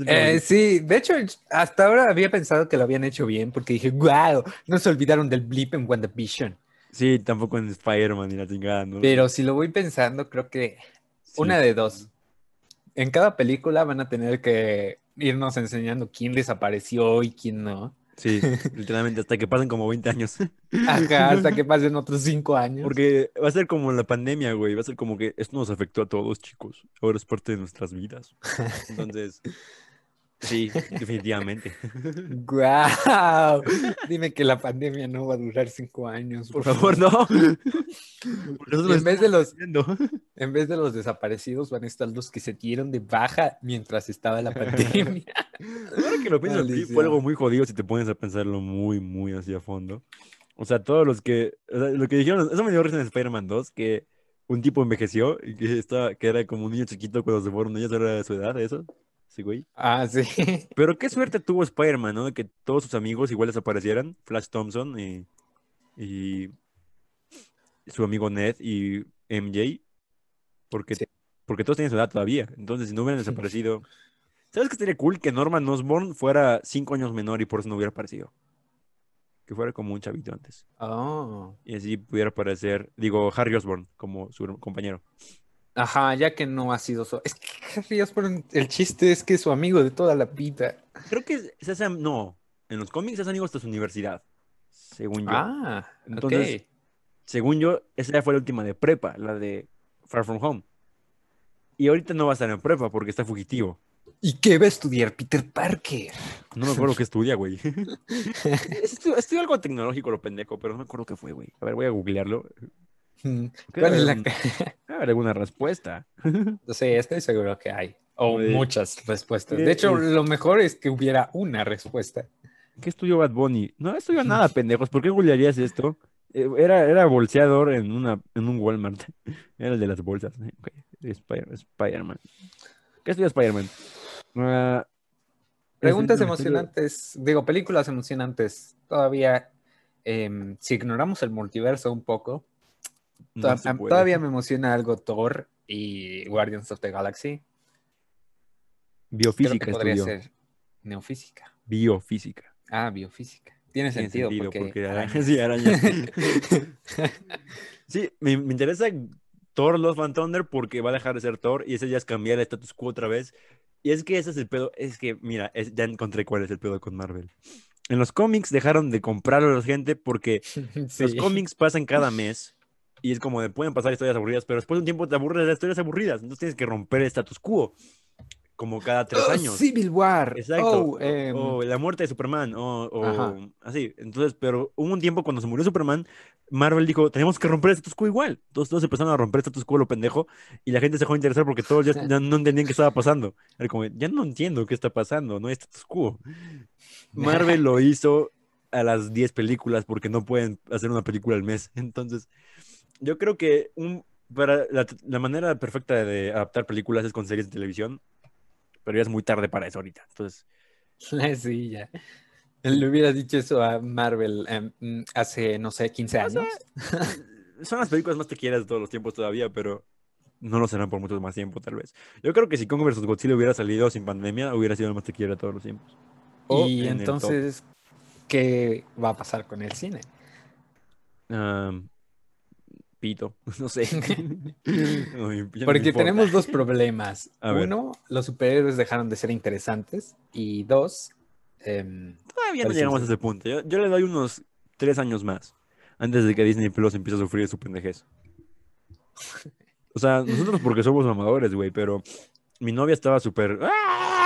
Eh, sí, de hecho, hasta ahora había pensado que lo habían hecho bien porque dije, wow, no se olvidaron del blip en WandaVision. Sí, tampoco en Spider-Man ni la chingada, ¿no? Pero si lo voy pensando, creo que Sí. una de dos. En cada película van a tener que irnos enseñando quién desapareció y quién no. Sí, literalmente, hasta que pasen como 20 años. Ajá, hasta que pasen otros cinco años. Porque va a ser como la pandemia, güey. Va a ser como que esto nos afectó a todos, chicos. Ahora es parte de nuestras vidas. Entonces, sí, definitivamente. ¡Guau! Dime que la pandemia no va a durar cinco años. Por favor, no. En vez de los, Viendo. en vez de los desaparecidos, van a estar los que se dieron de baja mientras estaba la pandemia. Ahora que lo pienso, sí, fue algo muy jodido si te pones a pensarlo muy, muy hacia fondo. O sea, todos los que. o sea, lo que dijeron, eso me dio risa en Spider-Man 2, que un tipo envejeció y que, estaba, que era como un niño chiquito cuando se fueron ellos, era de su edad, eso. Güey. Ah, sí. Pero qué suerte tuvo Spider-Man, ¿no? De que todos sus amigos igual desaparecieran. Flash Thompson y, y su amigo Ned y MJ. Porque, Sí. porque todos tienen su edad todavía. Entonces, si no hubieran desaparecido. ¿Sabes qué estaría cool? Que Norman Osborn fuera cinco años menor y por eso no hubiera aparecido. Que fuera como un chavito antes. Oh. Y así pudiera aparecer, digo, Harry Osborn como su compañero. Ajá, ya que no ha sido su... Es que Harry Osborn, el chiste es que es su amigo de toda la vida. Creo que se hace, no, en los cómics se hacen amigos hasta su universidad. según yo. Ah, Entonces. Según yo, esa ya fue la última de prepa, la de Far From Home. Y ahorita no va a estar en prepa porque está fugitivo. ¿Y qué va a estudiar Peter Parker? No me acuerdo qué estudia, güey. Estu- Estudia algo tecnológico, lo pendejo, pero no me acuerdo qué fue, güey. A ver, voy a googlearlo. ¿Cuál es la...? Alguna respuesta. Sí, estoy seguro que hay. O muchas respuestas. ¿Qué De hecho, es? lo mejor es que hubiera una respuesta. ¿Qué estudió Bad Bunny? No estudió nada, pendejos. ¿Por qué googlearías esto? Eh, Era, era bolseador en, una, en un Walmart. Era el de las bolsas. eh, ok. Spider- Spider-Man. ¿Qué estudia Spider-Man? Ah, Preguntas emocionantes, digo, películas emocionantes. Todavía, em, si ignoramos el multiverso un poco, No todavía me emociona algo Thor y Guardians of the Galaxy. Creo Biofísica que podría estudió. ser neofísica. Biofísica. Ah, biofísica. Tiene Tiene sentido, sentido, porque, porque arañas. y arañas. Sí, me, me interesa Thor Love and Thunder porque va a dejar de ser Thor y ese ya es cambiar el status quo otra vez. Y es que ese es el pedo, es que, mira, es- ya encontré cuál es el pedo con Marvel. En los cómics dejaron de comprarlo a la gente porque los Sí. cómics pasan cada mes y es como de pueden pasar historias aburridas, pero después de un tiempo te aburres de las historias aburridas, entonces tienes que romper el status quo, como cada tres Oh, años. Civil War. Exacto. Oh, em, o la muerte de Superman. O, así. Entonces, pero hubo un tiempo cuando se murió Superman, Marvel dijo, tenemos que romper el status quo igual. Todos, todos empezaron a romper el status quo lo pendejo y la gente se dejó de interesar porque todos ya, ya no entendían qué estaba pasando. Era como, ya no entiendo qué está pasando, no hay status quo. Marvel lo hizo a las 10 películas porque no pueden hacer una película al mes. Entonces, yo creo que un, para la, la manera perfecta de adaptar películas es con series de televisión, pero ya es muy tarde para eso ahorita. Entonces, sí, ya. Le hubiera dicho eso a Marvel em, mm, hace, no sé, 15 años. son las películas más tequieras de todos los tiempos todavía, pero no lo serán por mucho más tiempo, tal vez. Yo creo que si Kong vs. Godzilla hubiera salido sin pandemia, hubiera sido el más tequiera de todos los tiempos. O y en entonces, ¿qué va a pasar con el cine? Am, pito, no sé. Porque tenemos dos problemas. A ver. Uno, los superhéroes dejaron de ser interesantes. Y dos, em, Todavía no llegamos a ese punto. Yo, yo le doy unos tres años más antes de que Disney Plus empiece a sufrir su pendejez. O sea, nosotros porque somos mamadores, güey, pero mi novia estaba súper ¡ah!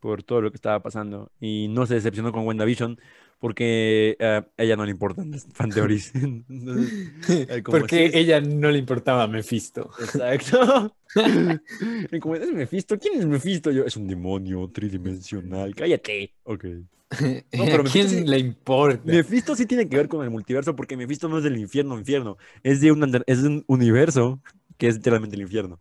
Por todo lo que estaba pasando y no se decepcionó con WandaVision porque eh, a ella no le importan las fan theories. Entonces, eh, porque sí, ella no le importaba a Mephisto. Exacto. Y como es Mephisto, ¿quién es Mephisto? Yo, es un demonio tridimensional. Cállate. Ok. pero ¿A quién sí- le importa? Mephisto sí tiene que ver con el multiverso porque Mephisto no es del infierno, infierno. Es de un, es de un universo que es literalmente el infierno.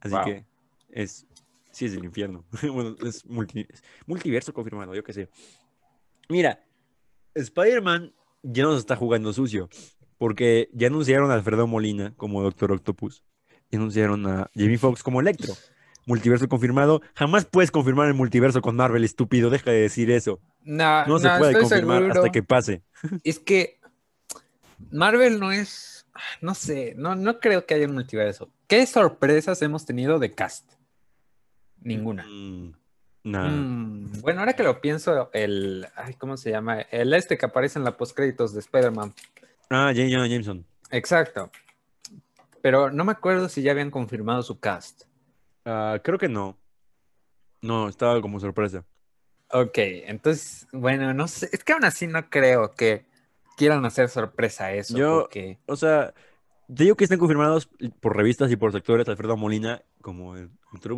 Así Wow. que es, sí es del infierno. bueno, es, multi- es multiverso confirmado, yo qué sé. Mira, Spider-Man ya nos está jugando sucio porque ya anunciaron a Alfredo Molina como Doctor Octopus. Y anunciaron a Jamie Foxx como Electro. Multiverso confirmado. Jamás puedes confirmar el multiverso con Marvel, estúpido. Deja de decir eso. No, No se puede confirmar seguro. hasta que pase. Es que Marvel no es, no sé, no, no creo que haya un multiverso. ¿Qué sorpresas hemos tenido de cast? Ninguna. Mm. Mm, bueno, ahora que lo pienso, el, ay, ¿cómo se llama? El este que aparece en la postcréditos de Spider-Man. Ah, J. Jonah Jameson. Exacto. Pero no me acuerdo si ya habían confirmado su cast. Ah, creo que no. No, estaba como sorpresa. Ok, entonces, bueno, no sé, es que aún así no creo que quieran hacer sorpresa eso, Yo- porque O sea, te digo que están confirmados por revistas y por sectores Alfredo Molina como el.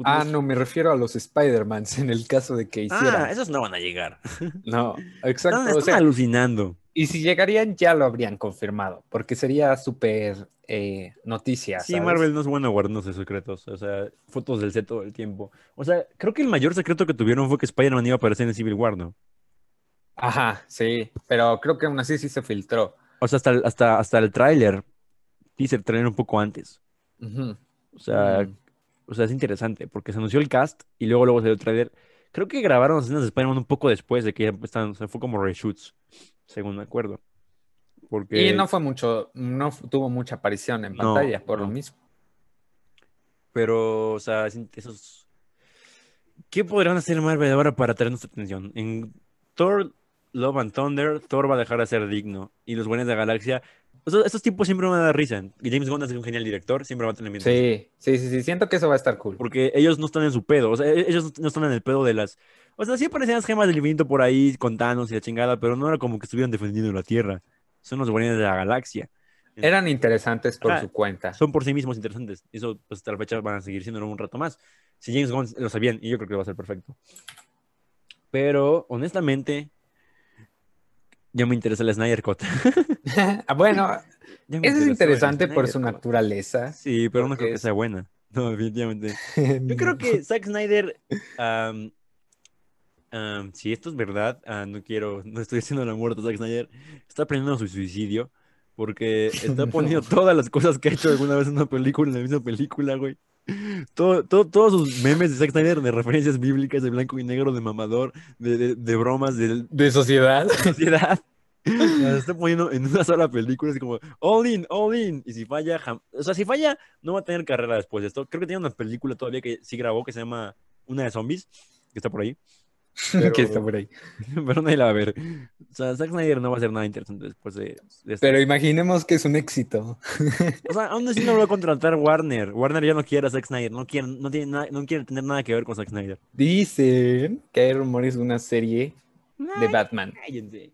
Ah, no, me refiero a los Spider-Mans en el caso de que hicieran. Ah, esos no van a llegar. No, exacto. o están sea, alucinando. y si llegarían ya lo habrían confirmado, porque sería súper eh, noticia. Sí, ¿sabes? Marvel no es bueno guardándose secretos. O sea, fotos del set todo el tiempo. O sea, creo que el mayor secreto que tuvieron fue que Spider-Man iba a aparecer en Civil War, ¿no? Ajá, sí, pero creo que aún así sí se filtró. O sea, hasta el, hasta, hasta el tráiler. Teaser trailer un poco antes. Ujú. O sea, Mm. O sea, es interesante porque se anunció el cast y luego luego salió el tráiler. Creo que grabaron las escenas de Spider-Man un poco después de que ya estaban, o sea, fue como reshoots, según me acuerdo. Porque Y no fue mucho, no tuvo mucha aparición en No, pantalla por lo mismo. Pero, o sea, esos... ¿Qué podrán hacer Marvel ahora para atraer nuestra atención? En Thor Love and Thunder, Thor va a dejar de ser digno. Y los Guardianes de la Galaxia. Estos tipos siempre me van a dar risa. Y James Gunn es un genial director, siempre va a tener bien. Sí, sí, sí, sí. Siento que eso va a estar cool. Porque ellos no están en su pedo. O sea, e- ellos no están en el pedo de las. O sea, sí aparecían las gemas del infinito por ahí con Thanos y la chingada, pero no era como que estuvieran defendiendo la Tierra. Son los Guardianes de la Galaxia. Eran interesantes por Ajá. su cuenta. Son por sí mismos interesantes. Eso, pues, hasta la fecha van a seguir siendo un rato más. Si James Gunn lo sabían, y yo creo que va a ser perfecto. Pero, honestamente, ya me interesa el Snyder Cut. Ah, bueno, eso es interesante por su naturaleza. Sí, pero no creo que sea buena. No, definitivamente. Yo creo que Zack Snyder, am, am, si esto es verdad, ah, no quiero, no estoy haciendo la muerte a Zack Snyder, está aprendiendo su suicidio porque está poniendo todas las cosas que ha hecho alguna vez en una película, en la misma película, güey. Todo, todo- todos sus memes de Zack Snyder, de referencias bíblicas, de blanco y negro, de mamador, de, de- de bromas, de De sociedad. sociedad. Las está poniendo en una sola película, es como all in, all in. Y si falla, jam- o sea, si falla, no va a tener carrera después de esto. Creo que tiene una película todavía que sí grabó que se llama Una de Zombies, que está por ahí, Pero- que está por ahí. pero nadie la va a ver. O sea, Zack Snyder no va a hacer nada interesante después de, de esto. Pero imaginemos que es un éxito. O sea, aún así no lo va a contratar Warner. Warner ya no quiere a Zack Snyder, no quiere, no tiene nada, no quiere tener nada que ver con Zack Snyder. Dicen que hay rumores de una serie de Batman. Cállense.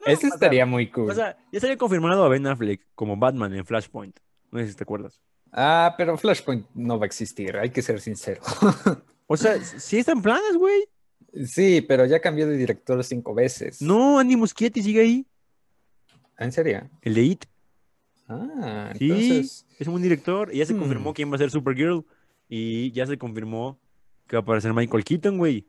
No, Eso o sea, estaría muy cool. O sea, ya había confirmado a Ben Affleck como Batman en Flashpoint. No sé si te acuerdas. Ah, pero Flashpoint no va a existir, hay que ser sincero. O sea, sí están planes, güey. Sí, pero ya cambió de director cinco veces. No, Andy Muschietti sigue ahí. ¿En serio? El de It. Ah, Sí. entonces. Es un director. Y ya se Hmm. confirmó quién va a ser Supergirl. Y ya se confirmó que va a aparecer Michael Keaton, güey.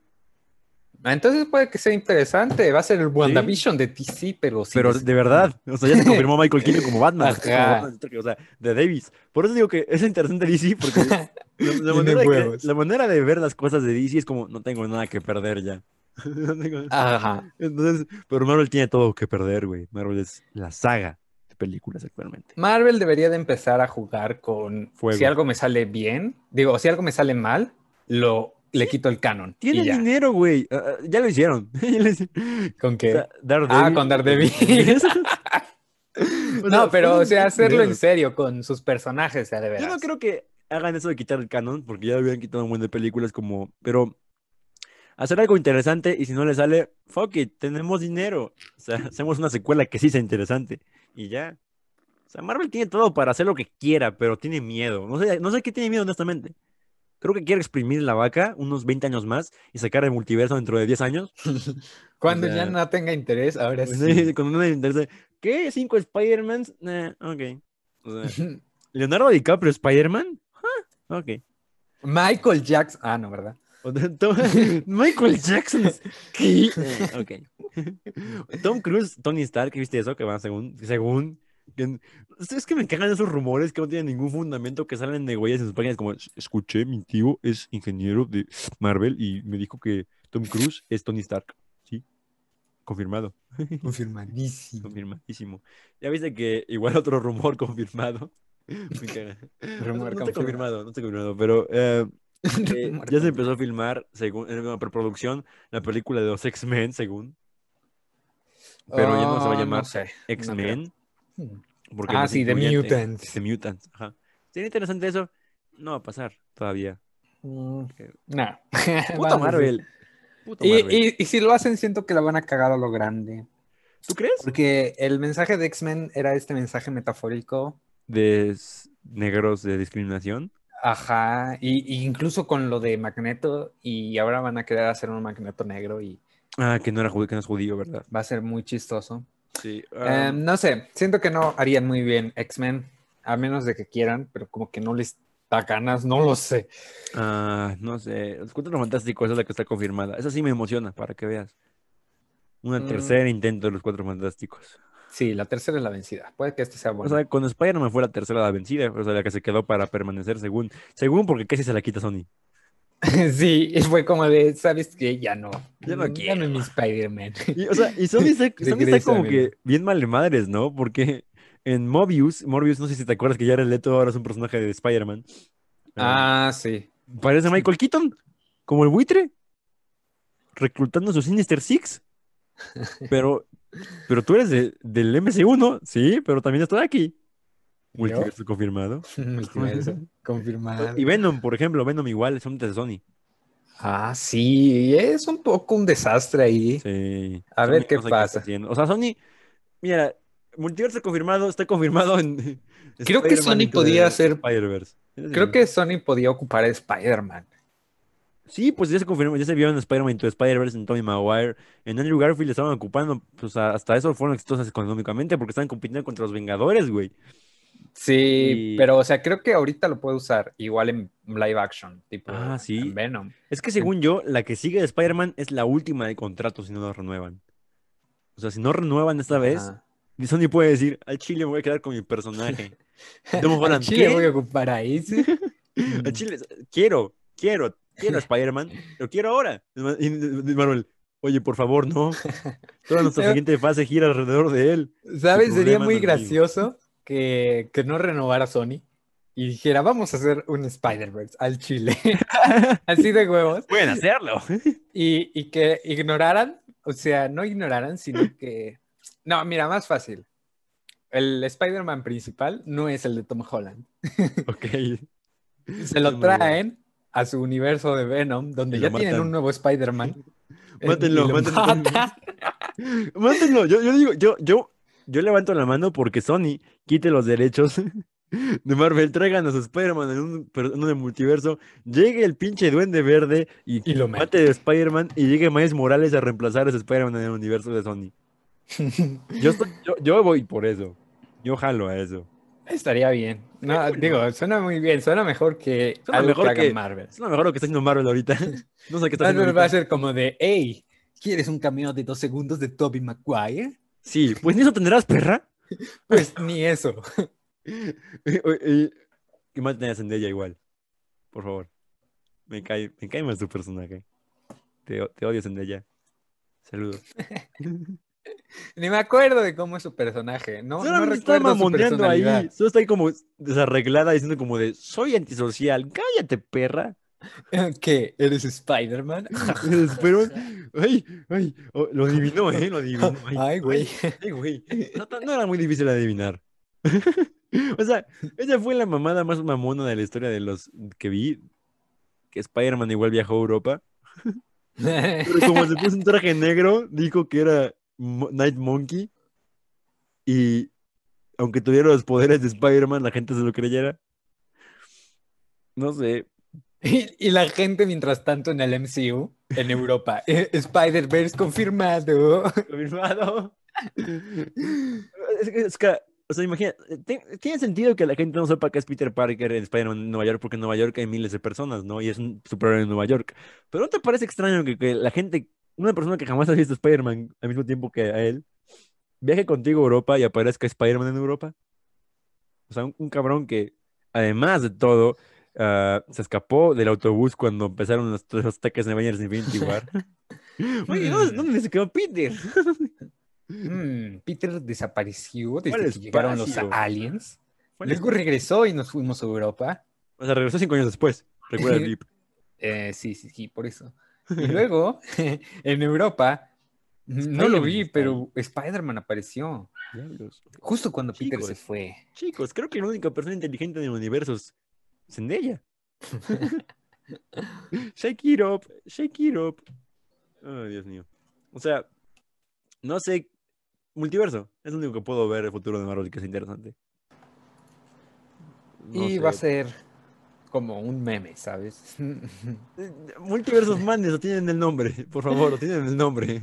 Ah, Entonces puede que sea interesante. Va a ser el WandaVision de DC, pero sí. Pero de verdad. O sea, ya se confirmó Michael Keaton como Batman. O sea, de Davis. Por eso digo que es interesante DC porque la, la manera de que- la manera de ver las cosas de DC es como no tengo nada que perder ya. No tengo- Ajá. Entonces, pero Marvel tiene todo que perder, güey. Marvel es la saga de películas actualmente. Marvel debería de empezar a jugar con Fuego. si algo me sale bien, digo, si algo me sale mal, lo le quito el canon. ya. dinero, güey. Ah, ah, ya lo hicieron. ¿Con O qué? sea. Ah, con Daredevil. O sea, no, pero o sea, hacerlo dinero. en serio con sus personajes, sea, de Yo veras. no creo que hagan eso de quitar el canon, porque ya habían quitado un buen de películas como... Pero hacer algo interesante y si no le sale, fuck it, tenemos dinero. O sea, hacemos una secuela que sí sea interesante. Y ya. O sea, Marvel tiene todo para hacer lo que quiera, pero tiene miedo. No sé, no sé qué tiene miedo, honestamente. Creo que quiere exprimir la vaca unos 20 años más y sacar el multiverso dentro de 10 años. Cuando o sea, ya no tenga interés, ahora sí. Cuando uno le interesa, ¿qué? ¿Cinco Spider-Mans? Ok. O sea, ¿Leonardo DiCaprio Spider-Man? Ah, ok. Michael Jackson. Ah, no, ¿verdad? Michael Jackson. ¿Qué? Ok. Tom Cruise, Tony Stark, ¿viste eso? Que van según, según. Es que me cagan esos rumores que no tienen ningún fundamento que salen de güeyes en sus páginas como escuché, mi tío es ingeniero de Marvel y me dijo que Tom Cruise es Tony Stark. Sí, confirmado. Confirmadísimo. Confirmadísimo. Ya viste que igual otro rumor confirmado. Rumor no, no está confirmado. no está confirmado, pero eh, eh, ya se empezó a filmar, según en una preproducción, la película de los X-Men, según. Pero ya no se va a Oh, llamar sé, X-Men. Porque Ah, sí, The. Mutants. The Mutants, ajá. Sería interesante eso. No va a pasar todavía. Mm. No. Puta Marvel. Puta Y, Marvel. y- y si lo hacen, siento que la van a cagar a lo grande. ¿Tú crees? Porque el mensaje de X-Men era este mensaje metafórico. De negros de discriminación. Ajá. Y, y incluso con lo de Magneto. Y ahora van a querer hacer un Magneto negro. Y Ah, que no era judío, que no es judío, ¿verdad? va a ser muy chistoso. Sí. Em, no sé. Siento que no harían muy bien X-Men. A menos de que quieran. Pero como que no les da ganas. No lo sé. Ah, no sé. Los Cuatro Fantásticos esa es la que está confirmada. Esa sí me emociona, para que veas. Un Mm. tercer intento de los Cuatro Fantásticos. Sí, la tercera es la vencida. Puede que este sea O bueno. sea, con Spider-Man fue la tercera la vencida. O sea, la que se quedó para permanecer según. Según porque casi se la quita Sony. sí, fue como de, ¿sabes qué? Ya no. Ya no Dame quiero. mi Spider-Man. Y, o sea, y Sony está, Sony está como que bien mal de madres, ¿no? Porque en Mobius, Morbius, no sé si te acuerdas que Jared Leto ahora es un personaje de Spider-Man. Ah, Ah, sí. Parece Michael Keaton, como el buitre, reclutando a su Sinister Six. Pero, pero tú eres de- del MCU, ¿no? Sí, pero también estoy aquí. Multiverso confirmado. Multiverso, confirmado. Y Venom, por ejemplo, Venom igual, son de Sony. Ah, sí, es un poco un desastre ahí. Sí. A ver qué no sé está pasa. O sea, Sony, mira, multiverso confirmado, está confirmado en. Creo que Sony podía hacer- Spider-Verse. Creo que Sony podía ocupar a Spider-Man. Sí, pues ya se confirmó, ya se vio en Spider-Man the Spider-Verse, en Tobey Maguire, en Andrew Garfield estaban ocupando, pues hasta eso fueron exitosas económicamente porque estaban compitiendo contra los Vengadores, güey. Sí, Y- pero o sea, creo que ahorita lo puede usar igual en live action, tipo Ah, sí. en Venom. Es que según yo, la que sigue de Spider-Man es la última de contrato si no la renuevan. O sea, si no renuevan esta vez, Ajá. Sony puede decir, al chile me voy a quedar con mi personaje. Al Chile ¿qué? voy a ocupar ahí, sí. Al chile, quiero, quiero, quiero a Spider-Man, lo quiero ahora. Y Marvel, oye, por favor, no. Toda nuestra siguiente fase gira alrededor de él. ¿Sabes? Sería muy gracioso que, que no renovara Sony y dijera, vamos a hacer un Spider-Verse al Chile. Así de huevos. Pueden hacerlo. Y, y que ignoraran, o sea, no ignoraran, sino que... No, mira, más fácil. El Spider-Man principal no es el de Tom Holland. ok. Se lo traen a su universo de Venom, donde ya tienen un nuevo Spider-Man. Mátenlo. Mátenlo. Yo, yo digo, yo, yo, yo levanto la mano porque Sony quite los derechos de Marvel, traigan a su Spider-Man en un, en un multiverso, llegue el pinche duende verde y, Y lo mate de Spider-Man y llegue Miles Morales a reemplazar a ese Spider-Man en el universo de Sony. Yo, estoy- yo, yo voy por eso. Yo jalo a eso. Estaría bien. No, cool, digo, suena muy bien, suena mejor que Suena algo mejor que haga que- Marvel. Lo mejor lo que está haciendo Marvel ahorita. No sé qué está haciendo Marvel va a ser como de, hey, ¿quieres un cameo de dos segundos de Toby Maguire? Sí, pues ni eso tendrás, perra. Pues ni eso. Y, y maten a Zendaya igual. Por favor. Me cae, me cae mal tu personaje. Te, te odio, Zendaya. Saludos. Ni me acuerdo de cómo es su personaje. No, no Solamente está mamoneando ahí. Solo está ahí como desarreglada diciendo como de soy antisocial. Cállate, perra. ¿Qué? ¿Eres Spider-Man? Pero, ay, ay, oh, lo adivinó, ¿eh? Lo adivinó. Ay, güey. Ay, güey. No, no era muy difícil adivinar. O sea, esa fue la mamada más mamona de la historia de los que vi. Que Spider-Man igual viajó a Europa. Pero como se puso un traje negro, dijo que era Night Monkey. Y aunque tuviera los poderes de Spider-Man, la gente se lo creyera. No sé. Y, y la gente, mientras tanto, en el MCU, en Europa, eh, Spider-Verse confirmado. Confirmado. Es que, es que, o sea, imagina, ti- tiene sentido que la gente no sepa que es Peter Parker en Spider-Man Nueva York, porque en Nueva York hay miles de personas, ¿no? Y es un superhéroe en Nueva York. Pero ¿no te parece extraño que, que la gente, una persona que jamás ha visto Spider-Man al mismo tiempo que a él, viaje contigo a Europa y aparezca Spider-Man en Europa? O sea, un, un cabrón que, además de todo, ah, se escapó del autobús cuando empezaron los, los ataques de Avengers Infinity War. Oye, ¿dónde, dónde se quedó Peter? Mm, Peter desapareció desde ¿Cuál que llegaron los aliens. ¿Cuál Luego regresó y nos fuimos a Europa. O sea, regresó cinco años después. Recuerda el blip. Eh, sí, sí, sí, por eso. Y luego, en Europa, no lo Spider-Man vi, pero Spider-Man apareció. Diablos. Justo cuando Peter se fue. Chicos, creo que la única persona inteligente del universo es Zendaya. shake it up, shake it up. Ay, Dios mío. O sea, no sé. Multiverso. Es lo único que puedo ver el futuro de Marvel que es interesante. No y sé. va a ser como un meme, ¿sabes? Multiversos Madness, lo tienen el nombre. Por favor, lo tienen el nombre.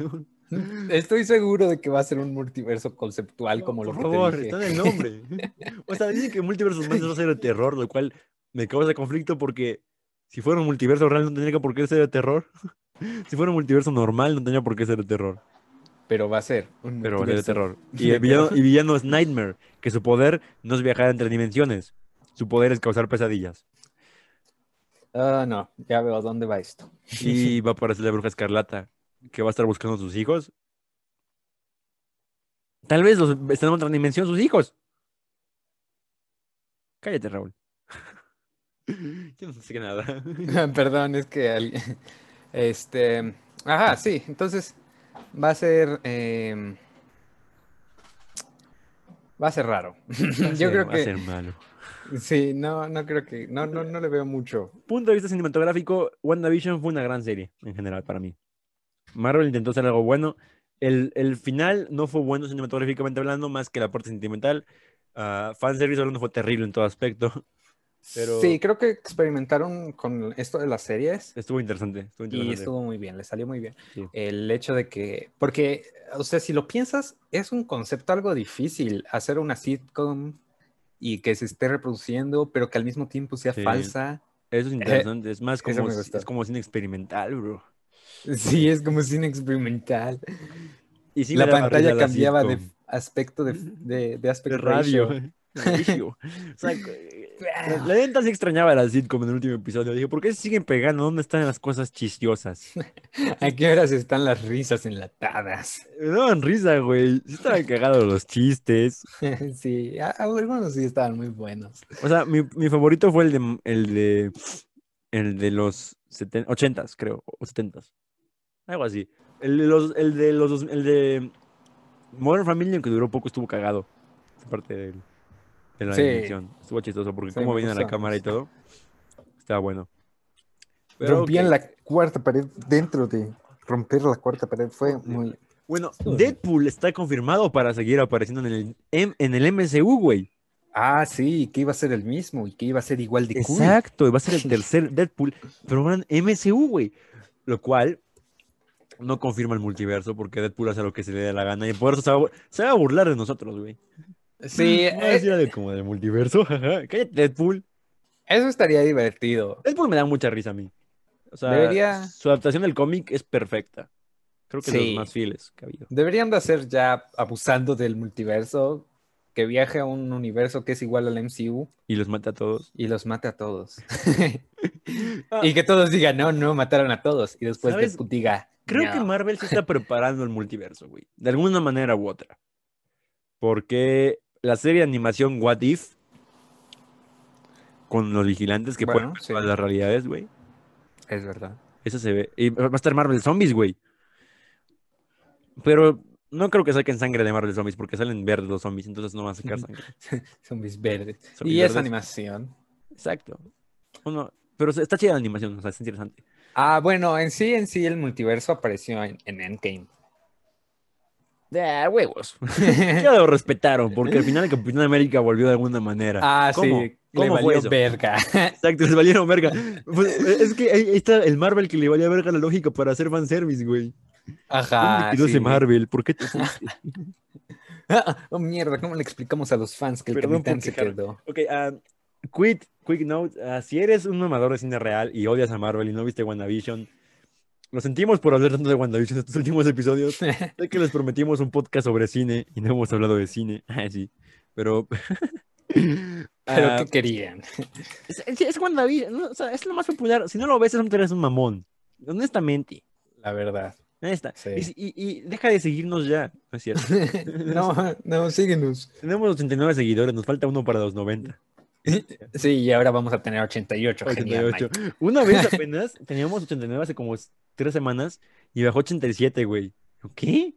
Estoy seguro de que va a ser un multiverso conceptual como lo Por que te favor, dije. está en el nombre. O sea, dicen que Multiversos Madness va a ser de terror, lo cual me causa conflicto porque si fuera un multiverso real no tendría por qué ser de terror. Si fuera un multiverso normal no tendría por qué ser de terror. Pero va a ser un Pero vale de multiverso terror. Y de el villano, terror. y villano es Nightmare, que su poder no es viajar entre dimensiones. Su poder es causar pesadillas. Ah, no, ya veo dónde va esto. Y va a aparecer la bruja escarlata, que va a estar buscando a sus hijos. Tal vez los, están en otra dimensión sus hijos. Cállate, Raúl. Yo no sé qué nada. Perdón, es que al- este, ajá, sí, entonces Va a ser. em, va a ser raro. A Yo creo va a que. ser malo. Sí, no, no creo que. No, no, no le veo mucho. Punto de vista cinematográfico, WandaVision fue una gran serie en general para mí. Marvel intentó hacer algo bueno. El, el final no fue bueno cinematográficamente hablando, más que la parte sentimental. Uh, fanservice hablando fue terrible en todo aspecto. Pero- Sí, creo que experimentaron con esto de las series. Estuvo interesante. Estuvo Y interesante. estuvo muy bien, le salió muy bien. Sí. El hecho de que, porque, o sea, si lo piensas, es un concepto algo difícil hacer una sitcom y que se esté reproduciendo, pero que al mismo tiempo sea Sí. falsa. Eso es interesante. es más como, es como cine experimental, bro. Sí, es como cine experimental. Y sí la pantalla la cambiaba de aspecto de, de, de de aspecto radio. ratio. O sea, la, la neta sí extrañaba la sitcom en el último episodio. Dije, ¿por qué se siguen pegando? ¿Dónde están las cosas chistosas? ¿A qué horas están las risas enlatadas? Me daban risa, güey. Sí estaban cagados los chistes. sí, algunos sí estaban muy buenos. O sea, mi, mi favorito fue el de el de el de los seten- 80s, creo, o 70s. Algo así. El de los el de los el de Modern Family, aunque duró poco, estuvo cagado. Parte del- de la Sí. edición. Estuvo chistoso porque Sí, como venían a la cámara y todo. Estaba bueno. Pero, Rompían la cuarta pared dentro de romper la cuarta pared. Fue muy... Bueno. Deadpool está confirmado para seguir apareciendo en el, M- en el MCU, güey. Ah, sí, que iba a ser el mismo y que iba a ser igual de cool. Exacto, va a ser el tercer Deadpool, pero van MCU, güey. Lo cual no confirma el multiverso porque Deadpool hace lo que se le dé la gana y por eso va, se va a burlar de nosotros, güey. Sí, a eh, como del multiverso. Cállate, Deadpool. eso estaría divertido. Deadpool me da mucha risa a mí. O sea, Debería- su adaptación del cómic es perfecta. Creo que es de Sí. los más fieles que ha habido. Deberían de hacer ya, abusando del multiverso, que viaje a un universo que es igual al MCU Y los mata a todos. y los mate a todos. Ah, y que todos digan, no, no, mataron a todos. Y después. Deadpool diga, Creo "No". que Marvel se está preparando el multiverso, güey. De alguna manera u otra. Porque la serie de animación What If, con los vigilantes que Bueno, pueden ver sí. todas las realidades, güey. Es verdad. Eso se ve. Y va a estar Marvel Zombies, güey. Pero no creo que saquen sangre de Marvel Zombies porque salen verdes los zombies, entonces no van a sacar sangre. Zombies verdes. Zombies y es animación. Exacto. Uno- pero está chida la animación, o sea, es interesante. Ah, bueno, en sí, en sí, el multiverso apareció en, en Endgame. De huevos. Ya lo respetaron, porque al final el Capitán América volvió de alguna manera. Ah, ¿Cómo? sí. ¿Cómo le valió verga. Exacto, les valieron verga. Pues, es que ahí está el Marvel que le valía verga la lógica para hacer fanservice, güey. ¿Dónde Ajá. ese sí. Marvel? ¿Por qué te fuiste? oh, mierda, ¿cómo le explicamos a los fans que el Perdón capitán se quedó? Ok, ah, quick, quick note. ah, si eres un amador de cine real y odias a Marvel y no viste WandaVision, lo sentimos por hablar tanto de WandaVision en estos últimos episodios. Sé que les prometimos un podcast sobre cine y no hemos hablado de cine. Ah, sí, pero... Pero ah, ¿qué querían? es, es- es WandaVision, no, o sea, es lo más popular. Si no lo ves, es un, eres un mamón. Honestamente. La verdad. Ahí está. Sí. Y- y deja de seguirnos ya. No es cierto. no, no, síguenos. Tenemos 89 seguidores, nos falta uno para los 90. Sí, y ahora vamos a tener 88. Genial, 88. Mike. Una vez apenas teníamos 89 hace como tres semanas y bajó 87, güey. ¿Qué?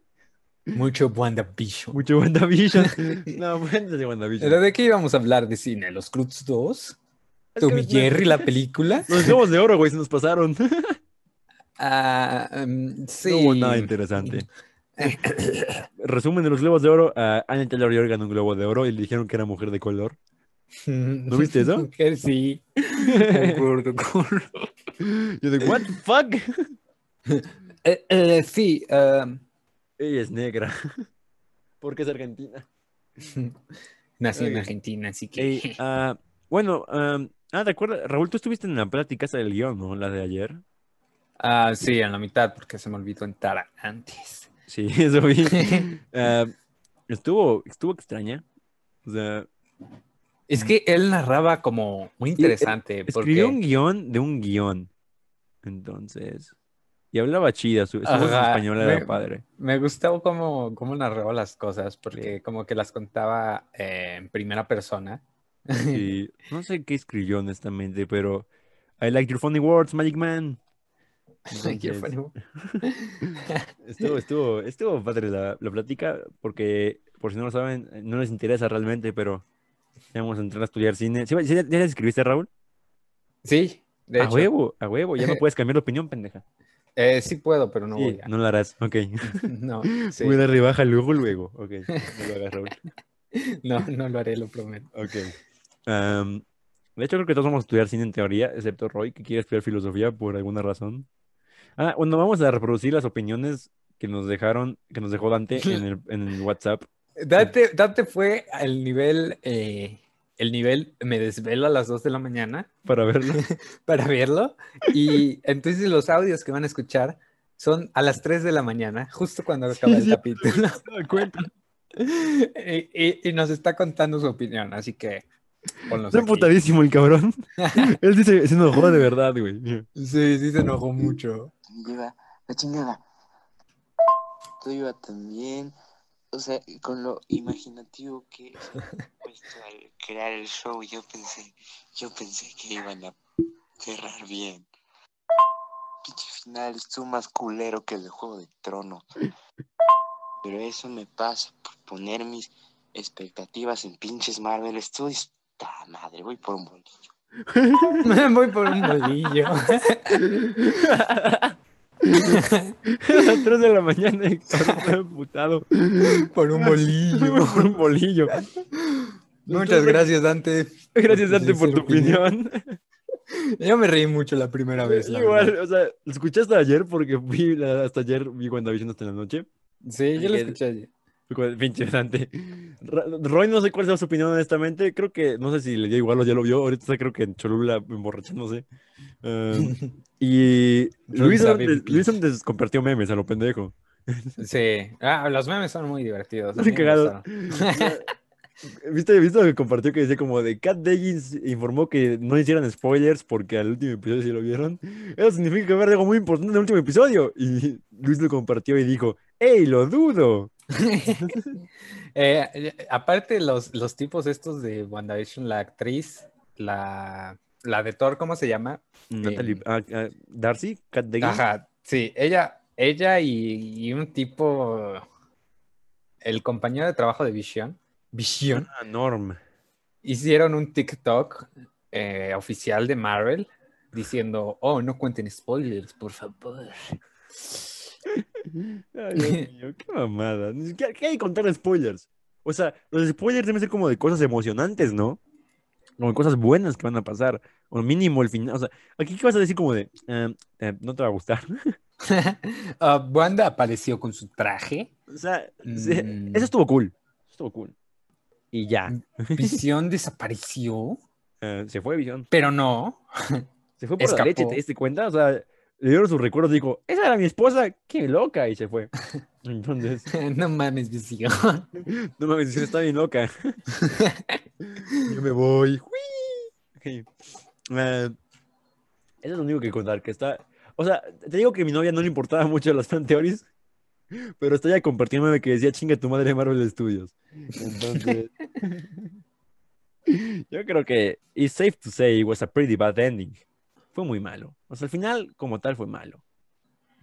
Mucho WandaVision. Mucho WandaVision. no, cuéntase de WandaVision. ¿Pero de qué íbamos a hablar? ¿De cine? ¿Los Cruz 2? Es ¿Tom que- y Jerry, la película? Los globos de oro, güey, se nos pasaron. Ah, em, sí. No hubo nada interesante. Resumen de los globos de oro. a Anna Taylor Joy ganó un globo de oro y le dijeron que era mujer de color. ¿No viste eso? Sí. Yo de, ¿what the fuck? Eh, eh, sí, em, Ella es negra. Porque es argentina. nací en. Argentina, así que... Ey, ah, bueno, ah, ah, ¿te acuerdas? Raúl, tú estuviste en la plática esa del guion, ¿no? La de ayer. Ah, sí, en la mitad, porque se me olvidó entrar antes. Sí, eso vi. Ah, estuvo, estuvo extraña. O sea, Es que él narraba como muy interesante. escribió un guion de un guion. Entonces. Y hablaba chida, su, su voz en español era me- padre. Me gustó cómo, cómo narraba las cosas, porque como que las contaba eh, en primera persona. Y no sé qué escribió honestamente, pero I like your funny words, Magic Man. Entonces, estuvo, estuvo, estuvo padre la, la plática, porque, por si no lo saben, eh, no les interesa realmente, pero vamos a entrar a estudiar cine. ¿Sí, ¿Ya ya les escribiste, Raúl? Sí, de a hecho. huevo, a huevo, ya no puedes cambiar de opinión, pendeja. Eh, sí puedo, pero no Sí, voy a. no lo harás, ok. No, sí. Voy a darle baja luego, luego. Ok, no lo hagas, Raúl. no, no lo haré, lo prometo. Ok. De hecho, creo que todos vamos a estudiar cine en teoría, excepto Roy, que quiere estudiar filosofía por alguna razón. Ah, bueno, vamos a reproducir las opiniones que nos dejaron, que nos dejó Dante en el, en el WhatsApp. Dante, Dante fue al nivel, eh, el nivel me desvelo a las 2 de la mañana para verlo. para verlo. Y entonces los audios que van a escuchar son a las 3 de la mañana, justo cuando acaba el sí. capítulo. Y, y- y nos está contando su opinión, así que Está emputadísimo el cabrón. Él dice, se enojó de verdad, güey. Sí, sí se enojó mucho. Lleva la chingada. Todo iba también. O sea, con lo imaginativo que se han puesto al crear el show, yo pensé, yo pensé que iban a cerrar bien. Pinche final estuvo más culero que el de Juego de Tronos. Pero eso me pasa por poner mis expectativas en pinches Marvel Studios. ¡Ta madre! Voy por un bolillo. Voy por un bolillo. A las 3 de la mañana y emputado. por un bolillo. Por un bolillo. Muchas gracias, Dante. Gracias, Dante, por tu opinión. Yo me reí mucho la primera vez. la Igual, verdad. o sea, lo escuché hasta ayer porque fui hasta ayer, vi WandaVision hasta la noche. Sí, yo lo escuché ayer. Pinche Dante. Roy, no sé cuál es su opinión, honestamente. Creo que, no sé si le dio igual o ya lo vio. Ahorita está, creo que en Cholula emborrachándose. Um, y Luis pipí. Luis compartió memes a lo pendejo. Sí. Ah, los memes son muy divertidos. Muy. ¿Viste, ¿Viste lo que compartió que decía como de Kat Deggins informó que no hicieran spoilers porque al último episodio sí lo vieron? Eso significa que va a haber algo muy importante en el último episodio. Y Luis lo compartió y dijo, ¡Ey, lo dudo! Eh, aparte, los, los tipos estos de WandaVision, la actriz, la, la de Thor, ¿cómo se llama? Natalie, Eh, ah, ah, Darcy, Kat Deggins. Ajá, sí, ella, ella y, y un tipo, el compañero de trabajo de Vision, Vision, Ah, Norm. hicieron un TikTok eh, oficial de Marvel diciendo, oh, no cuenten spoilers, por favor. Ay, Dios mío, qué mamada. ¿Qué hay que contar spoilers? O sea, los spoilers deben ser como de cosas emocionantes, ¿no? Como de cosas buenas que van a pasar. O mínimo el final. O sea, aquí qué vas a decir como de, "Ah, eh, no te va a gustar. Ah, Wanda apareció con su traje, O sea, se- Mm. eso estuvo cool. Estuvo cool. Y ya. Visión desapareció, eh, se fue Visión. pero no. Se fue por la leche, Escapó. ¿te diste cuenta? O sea, le dieron sus recuerdos y dijo, esa era mi esposa, qué loca, y se fue. Entonces, no mames, Visión. no mames, Visión está bien loca. Yo me voy. ¡Hui! Ok. Eh, eso es lo único que contar, que está... O sea, te digo que a mi novia no le importaba mucho las fan theories, pero está ya compartiéndome que decía chinga tu madre Marvel Studios. Entonces... Yo creo que it's safe to say it was a pretty bad ending. Fue muy malo. O sea, al final, como tal, fue malo.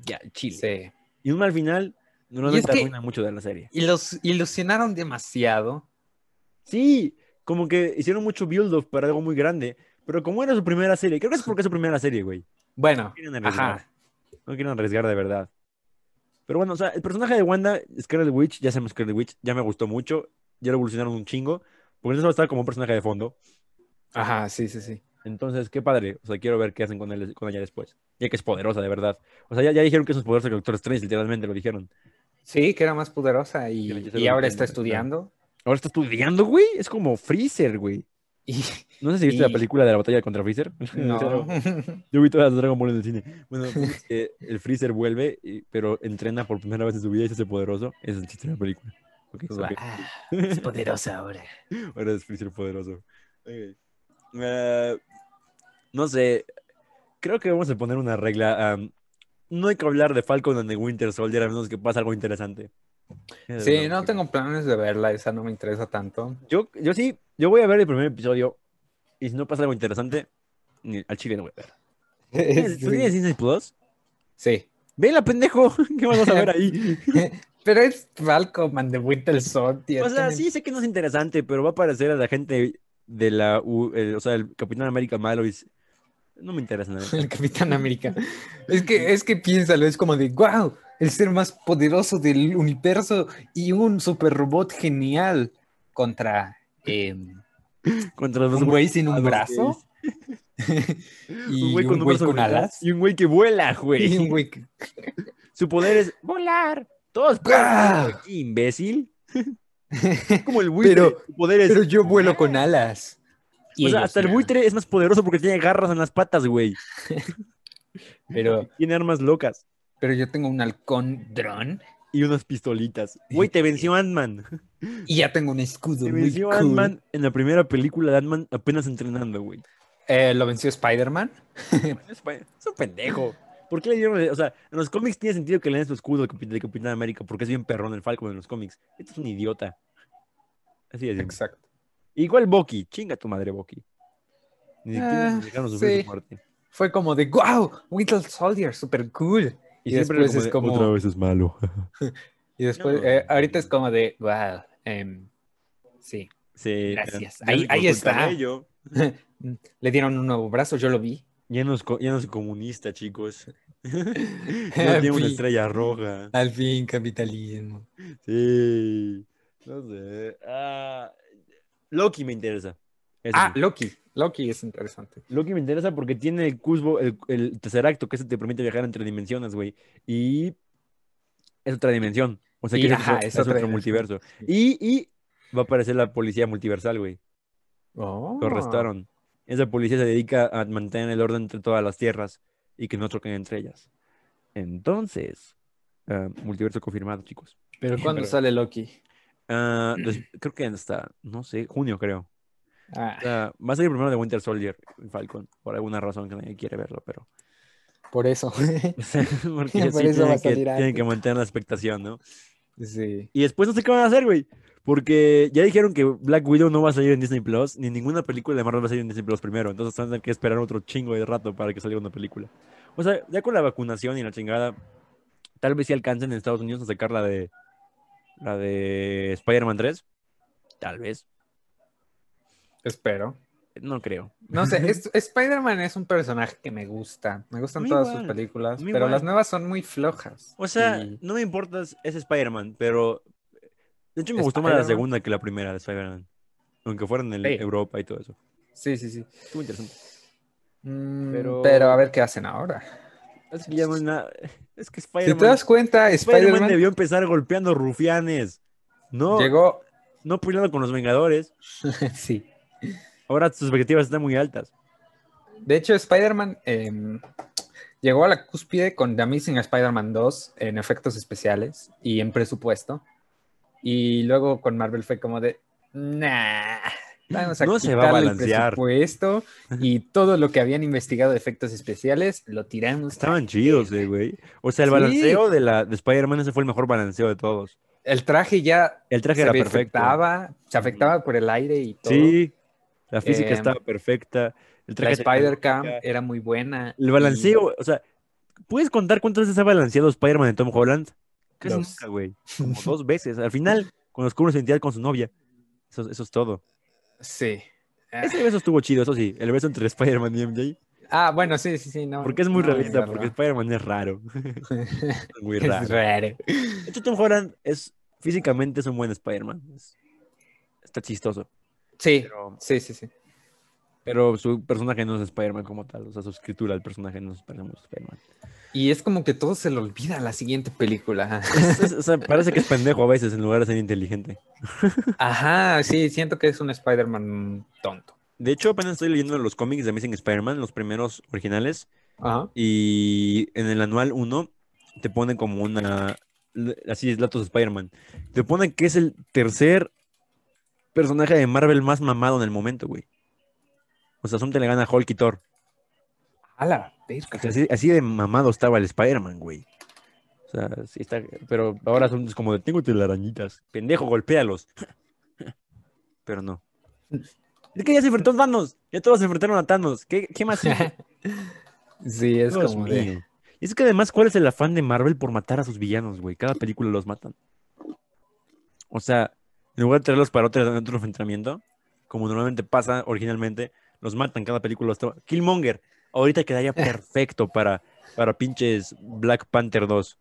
Ya, chile. Sí. Y un mal final normalmente que- arruina mucho de la serie. Y los ilusionaron demasiado. Sí, como que hicieron mucho build-up para algo muy grande, pero como era su primera serie, creo que es porque es su primera serie, güey. Bueno, No quieren arriesgar. ajá. No quieren arriesgar de verdad. Pero bueno, o sea, el personaje de Wanda, Scarlet Witch, ya se llama Scarlet Witch, ya me gustó mucho, ya lo evolucionaron un chingo, porque eso va a estar como un personaje de fondo. Ajá, sí, sí, sí. Entonces, qué padre. O sea, quiero ver qué hacen con, él, con ella después. Ya que es poderosa, de verdad. O sea, ya, ya dijeron que es más poderosa que Doctor Strange, literalmente lo dijeron. Sí, que era más poderosa y, y ahora está estudiando. Ahora está estudiando, güey. Es como Freezer, güey. Y No sé si viste la película de la batalla contra Freezer. no. Yo vi todas las Dragon Ball en el cine. Bueno, el punto es que el Freezer vuelve, y- pero entrena por primera vez en su vida y se hace poderoso. Es el chiste de la película. Es poderosa ahora. Ahora es Freezer poderoso. Eh, no sé. Creo que vamos a poner una regla. no hay que hablar de Falcon and the Winter Soldier a menos que pase algo interesante. Sí, no tengo planes de verla, esa no me interesa tanto. Yo, yo sí, yo voy a ver el primer episodio. Y si no pasa algo interesante, ni- al chile no voy a ver. ¿Tienes- ¿Tú tienes Disney Plus? Sí. Vela, pendejo. ¿Qué vas a ver ahí? Pero es Falcon and the Winter Soldier. O sea, tiene- sí sé que no es interesante, pero va a aparecer a la gente de la, U- el- o sea, el Capitán América malo y no me interesa nada. El Capitán América. Es que, es que piénsalo, es como de, wow, el ser más poderoso del universo y un super robot genial contra em, Contra los un güey sin un brazo y un güey con, un brazo con alas. y un güey que vuela, Y güey. un güey que- Su poder es volar. Todos aquí, imbécil. Como el buitre. Pero- Su poder es Pero yo vuelo con alas. Y o sea, ellos hasta el no. buitre es más poderoso porque tiene garras en las patas, güey. Pero, Tiene armas locas pero yo tengo un halcón dron y unas pistolitas. Güey, te venció Ant-Man. y ya tengo un escudo Te venció cool. Ant-Man en la primera película de Ant-Man apenas entrenando, güey. Eh, ¿Lo venció Spider-Man? Es un pendejo. ¿Por qué le dieron? O sea, en los cómics tiene sentido que le den su escudo de Capitán América porque es bien perrón el Falcon en los cómics. Este es un idiota. Así es. Exacto. Igual Bucky. Chinga tu madre, Bucky. Ni siquiera Ah, sí. su muerte. Fue como de, wow, Winter Soldier, super cool. Y, siempre después es de, como... Otra vez es malo. Y después, No. eh, ahorita es como de, wow, em, sí. Sí, Gracias. ya Ahí- ahí está. Le dieron un nuevo brazo, yo lo vi. Ya no es, ya no es comunista, chicos. ya Al tiene una estrella roja. Al fin, capitalismo. Sí. No sé. Ah, Loki me interesa. Ah, sí. Loki. Loki es interesante. Loki me interesa porque tiene el cusbo, el, el tercer acto, que se te permite viajar entre dimensiones, güey. Y es otra dimensión. O sea, Y, que es, ajá, otro, es es otra otro dimensión. multiverso. Y, y va a aparecer la policía multiversal, güey. Oh. Lo arrestaron. Esa policía se dedica a mantener el orden entre todas las tierras y que no choquen entre ellas. Entonces, ah, multiverso confirmado, chicos. Pero ¿cuándo Pero- sale Loki? Ah, creo que hasta, no sé, junio, creo. Ah, O sea, va a salir primero de Winter Soldier, Falcon, por alguna razón que nadie quiere verlo, pero. por eso. Porque Por sí eso tienen que, tienen que mantener la expectación, ¿no? sí. Y después no sé qué van a hacer, güey. Porque ya dijeron que Black Widow no va a salir en Disney Plus, ni ninguna película de Marvel va a salir en Disney Plus primero. Entonces van a tener que esperar otro chingo de rato para que salga una película. O sea, ya con la vacunación y la chingada, tal vez sí alcancen en Estados Unidos a sacar la de. La de Spider-Man 3. Tal vez. Espero. No creo. No sé, es- Spider-Man es un personaje que me gusta. Me gustan todas igual, sus películas, pero igual. las nuevas son muy flojas. O sea, Y- no me importa ese Spider-Man, pero. De hecho, me gustó más la Spider-Man. segunda que la primera de Spider-Man. Aunque fueran en Sí. Europa y todo eso. Sí, sí, sí. Estuvo interesante. Mm, Pero- pero... a ver qué hacen ahora. Es que Es que Si Spider-Man. te das cuenta, Spider-Man Spider-Man debió empezar golpeando rufianes. No, llegó. no peleando con los Vengadores. sí. Ahora sus expectativas están muy altas. De hecho, Spider-Man em, llegó a la cúspide con The Amazing Spider-Man 2 en efectos especiales y en presupuesto. Y luego con Marvel fue como de, nah, vamos a No se va a quitarle el balancear". presupuesto y todo lo que habían investigado de efectos especiales lo tiramos. Estaban chidos, eh, güey. O sea, el Sí. balanceo de, la, de Spider-Man ese fue el mejor balanceo de todos. El traje ya El traje se era perfecto. afectaba, se afectaba por el aire y todo. Sí, la física Eh, estaba perfecta. El La traje Spider-Cam era muy buena. El balanceo, o sea, ¿puedes contar cuántas veces ha balanceado Spider-Man en Tom Holland? Casi nunca, güey. Como dos veces. Al final, cuando su identidad con su novia. Eso, eso es todo. Sí. Ah, Ese beso estuvo chido, eso sí. El beso entre Spider-Man y MJ. Ah, bueno, sí, sí, sí. No, Porque es muy no, realista, es porque. Spider-Man es raro. muy Es raro. raro. De hecho, Tom Holland es físicamente es un buen Spider-Man. Es- Está chistoso. Sí, Pero, sí, sí, sí. pero su personaje no es Spider-Man como tal. O sea, su escritura del personaje no es Spider-Man. Y es como que todo se le olvida a la siguiente película. Es- es- o sea, parece que es pendejo a veces en lugar de ser inteligente. Ajá, sí, siento que es un Spider-Man tonto. De hecho, apenas estoy leyendo los cómics de Amazing Spider-Man, los primeros originales. Ajá. Y en el anual 1 te pone como una. Así es, datos de Spider-Man. Te pone que es el tercer personaje de Marvel más mamado en el momento, güey. O sea, Asunto le gana a Hulk y Thor. A la O verga. sea, así, así de mamado estaba el Spider-Man, güey. O sea, sí está. Pero ahora son como de tengo telarañitas. Pendejo, golpéalos. Pero no. Es que ya se enfrentó a Thanos. Ya todos se enfrentaron a Thanos. ¿Qué, qué más? Sí, es Dios como de. Y es que además, ¿cuál es el afán de Marvel por matar a sus villanos, güey? Cada película los matan. O sea, en lugar de traerlos para otro, otro enfrentamiento, como normalmente pasa originalmente, los matan cada película. Killmonger, ahorita quedaría perfecto para, para pinches Black Panther 2.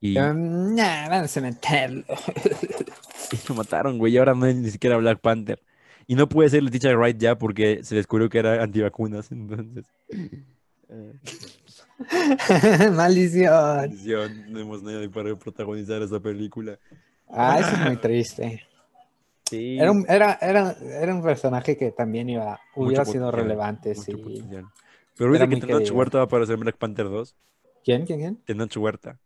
Y, Um, nah, vamos a meterlo. y lo mataron, güey. Y ahora no es ni siquiera Black Panther. Y no puede ser Leticia Wright ya porque se descubrió que era antivacunas. Entonces, eh, Maldición. maldición, no hemos nadie para protagonizar esa película. Ah, eso es muy triste. Sí. Era un, era, era, era un personaje que también iba, hubiera Mucho sido potencial, relevante, sí. potencial. Pero viste que Tenoch. Huerta va a aparecer en Black Panther 2. ¿Quién? ¿Quién? ¿Quién? Tenoch Huerta.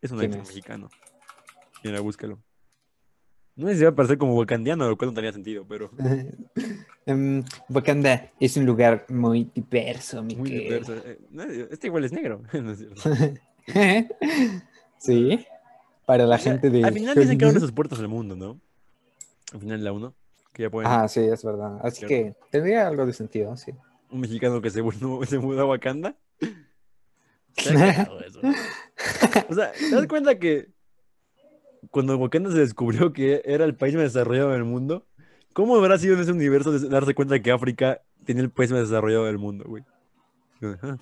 Es un ¿Quién actor mexicano. Mira, búscalo. No sé si va a aparecer como wakandiano, lo cual no tenía sentido, pero Em, Wakanda es un lugar muy diverso, mi muy diverso. Eh, Este igual es negro. no es cierto. sí, para la O sea, gente de... Al final dicen que abren sus puertas al mundo, ¿no? Al final la 1. Que ya pueden. Ah, sí, es verdad. Así que tendría algo de sentido, sí. Un mexicano que se, mu- se mudó a Wakanda. Eso. O sea, ¿te das cuenta que cuando Wakanda se descubrió que era el país más desarrollado del mundo, ¿cómo habrá sido en ese universo de- darse cuenta que África tiene el país más desarrollado del mundo, güey? Ajá.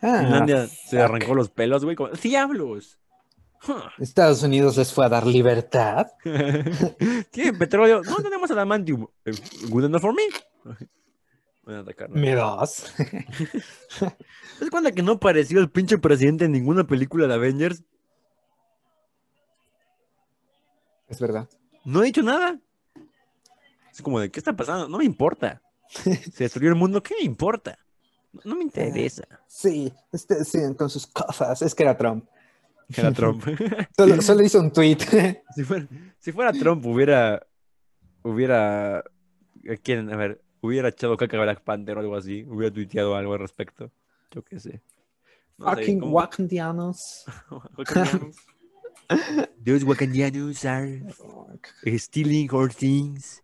Ah, Finlandia se arrancó los pelos, güey. como, ¡Diablos! Estados Unidos les fue a dar libertad. ¿Tienen petróleo? No tenemos adamantium. Eh, Good enough for me. Van a atacar. ¿no? Me das. ¿Te cuenta que no apareció el pinche presidente en ninguna película de Avengers? Es verdad. No ha dicho nada. Es como de, ¿qué está pasando? No me importa. Se destruyó el mundo, ¿qué me importa? No, no me interesa. Sí, este, sigan con sus cosas. Es que era Trump. Era Trump. Solo, solo hizo un tweet. si, fuera, si fuera Trump, hubiera. Hubiera. ¿a ¿Quién? A ver, hubiera echado caca a Black Panther o algo así. Hubiera tuiteado algo al respecto. Yo qué sé. No Fucking como- wakandianos. Wakandianos. Those Wakandianos are stealing our things.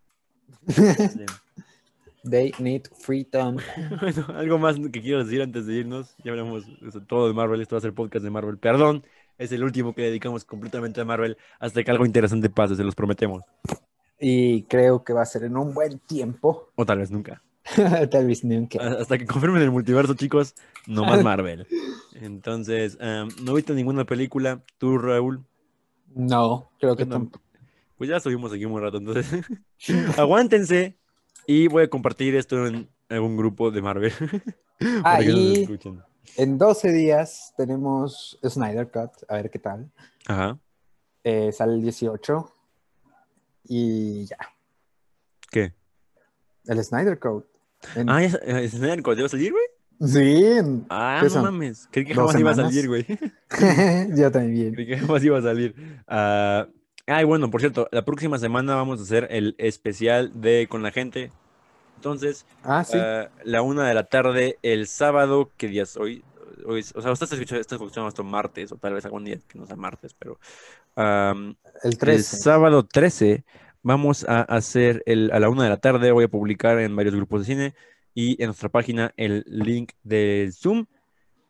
They need freedom. Bueno, algo más que quiero decir antes de irnos. Ya hablamos de todo de Marvel. Esto va a ser podcast de Marvel. Perdón, es el último que dedicamos completamente a Marvel hasta que algo interesante pase, se los prometemos. Y creo que va a ser en un buen tiempo. O tal vez nunca. Tal vez nunca. Hasta que confirmen el multiverso, chicos, no más Marvel. Entonces, em, no he visto ninguna película. ¿Tú, Raúl? No, creo que Bueno, tampoco. Pues ya subimos aquí un rato, entonces. Aguántense y voy a compartir esto en algún grupo de Marvel. para que nos escuchen. En 12 días tenemos Snyder Cut. A ver qué tal. Ajá. Eh, sale el 18. Y ya. ¿Qué? El Snyder. En- Ah, ya, eh, ¿Snyder Code va a salir, güey? Sí, Ah, ¿Qué no son? mames. Creí que ¿Dos jamás iba a salir, güey. yo también. Creí que jamás iba a salir. Ah, ay, bueno, por cierto, la próxima semana vamos a hacer el especial de Con la Gente. Entonces, Ah, sí. ah, la una de la tarde, el sábado, ¿qué día es hoy? Hoy es- o sea, usted está escuchando, está escuchando esto martes, o tal vez algún día que no sea martes, pero am, el el 13. sábado 13 vamos a hacer el, a la una de la tarde, voy a publicar en varios grupos de cine y en nuestra página el link de Zoom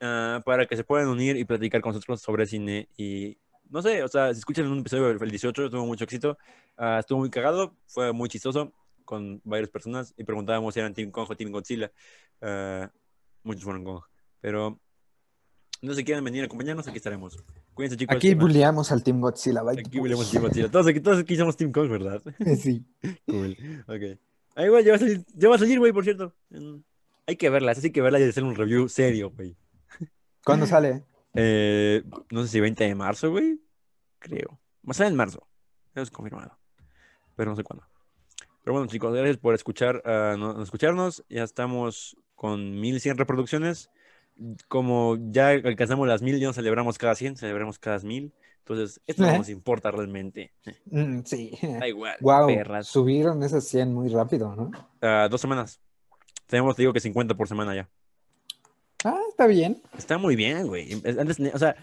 ah, para que se puedan unir y platicar con nosotros sobre cine y no sé, o sea, si escuchan un episodio el 18 tuvo mucho éxito, ah, estuvo muy cagado, fue muy chistoso con varias personas y preguntábamos si eran Team Kong o Team Godzilla. Ah, muchos fueron Kong, pero no sé si quieren venir a acompañarnos, aquí estaremos. Cuídense chicos. Aquí bulleamos al Team Godzilla. Aquí volvemos Team Godzilla. Todos aquí, todos aquí somos Team Kong, ¿verdad? Sí. Cool. Ok. Ahí, güey, ya va a salir, ya va a salir, güey, por cierto. Hay que verla, así que verla y hacer un review serio, güey. ¿Cuándo sale? Eh, no sé si 20 de marzo, güey. Creo. Más allá en marzo. Eso es confirmado. Pero no sé cuándo. Pero bueno, chicos, gracias por escuchar, ah, no- escucharnos. Ya estamos con 1100 reproducciones. Como ya alcanzamos las 1000, ya no celebramos cada 100, celebramos cada 1000. Entonces, esto no ¿Eh? nos importa realmente. Mm, sí. Da igual. Wow, perras. subieron esas 100 muy rápido, ¿no? Ah, dos semanas. Tenemos, te digo que 50 por semana ya. Ah, está bien. Está muy bien, güey. Es- Antes, o sea,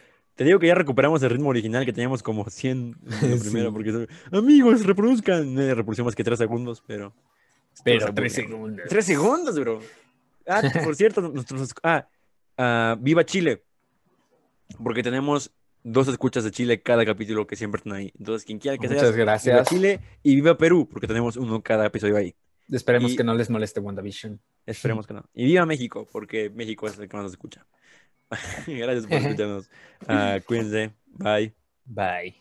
te digo que ya recuperamos el ritmo original que teníamos como 100 en la Sí. primera, porque amigos, reproduzcan. No reproducción más que 3 segundos, pero. Pero estuvo tres bueno. segundos. 3 segundos, bro. Ah, por cierto, nuestros... Ah, ah, viva Chile. Porque tenemos dos escuchas de Chile cada capítulo que siempre están ahí. Entonces, quien quiera que sea, Muchas viva gracias. Chile y viva Perú, porque tenemos uno cada episodio ahí. Esperemos Y- que no les moleste WandaVision. Esperemos que no. Y viva México, porque México es el que más nos escucha. Gracias por escucharnos. Ah, cuídense. Bye. Bye.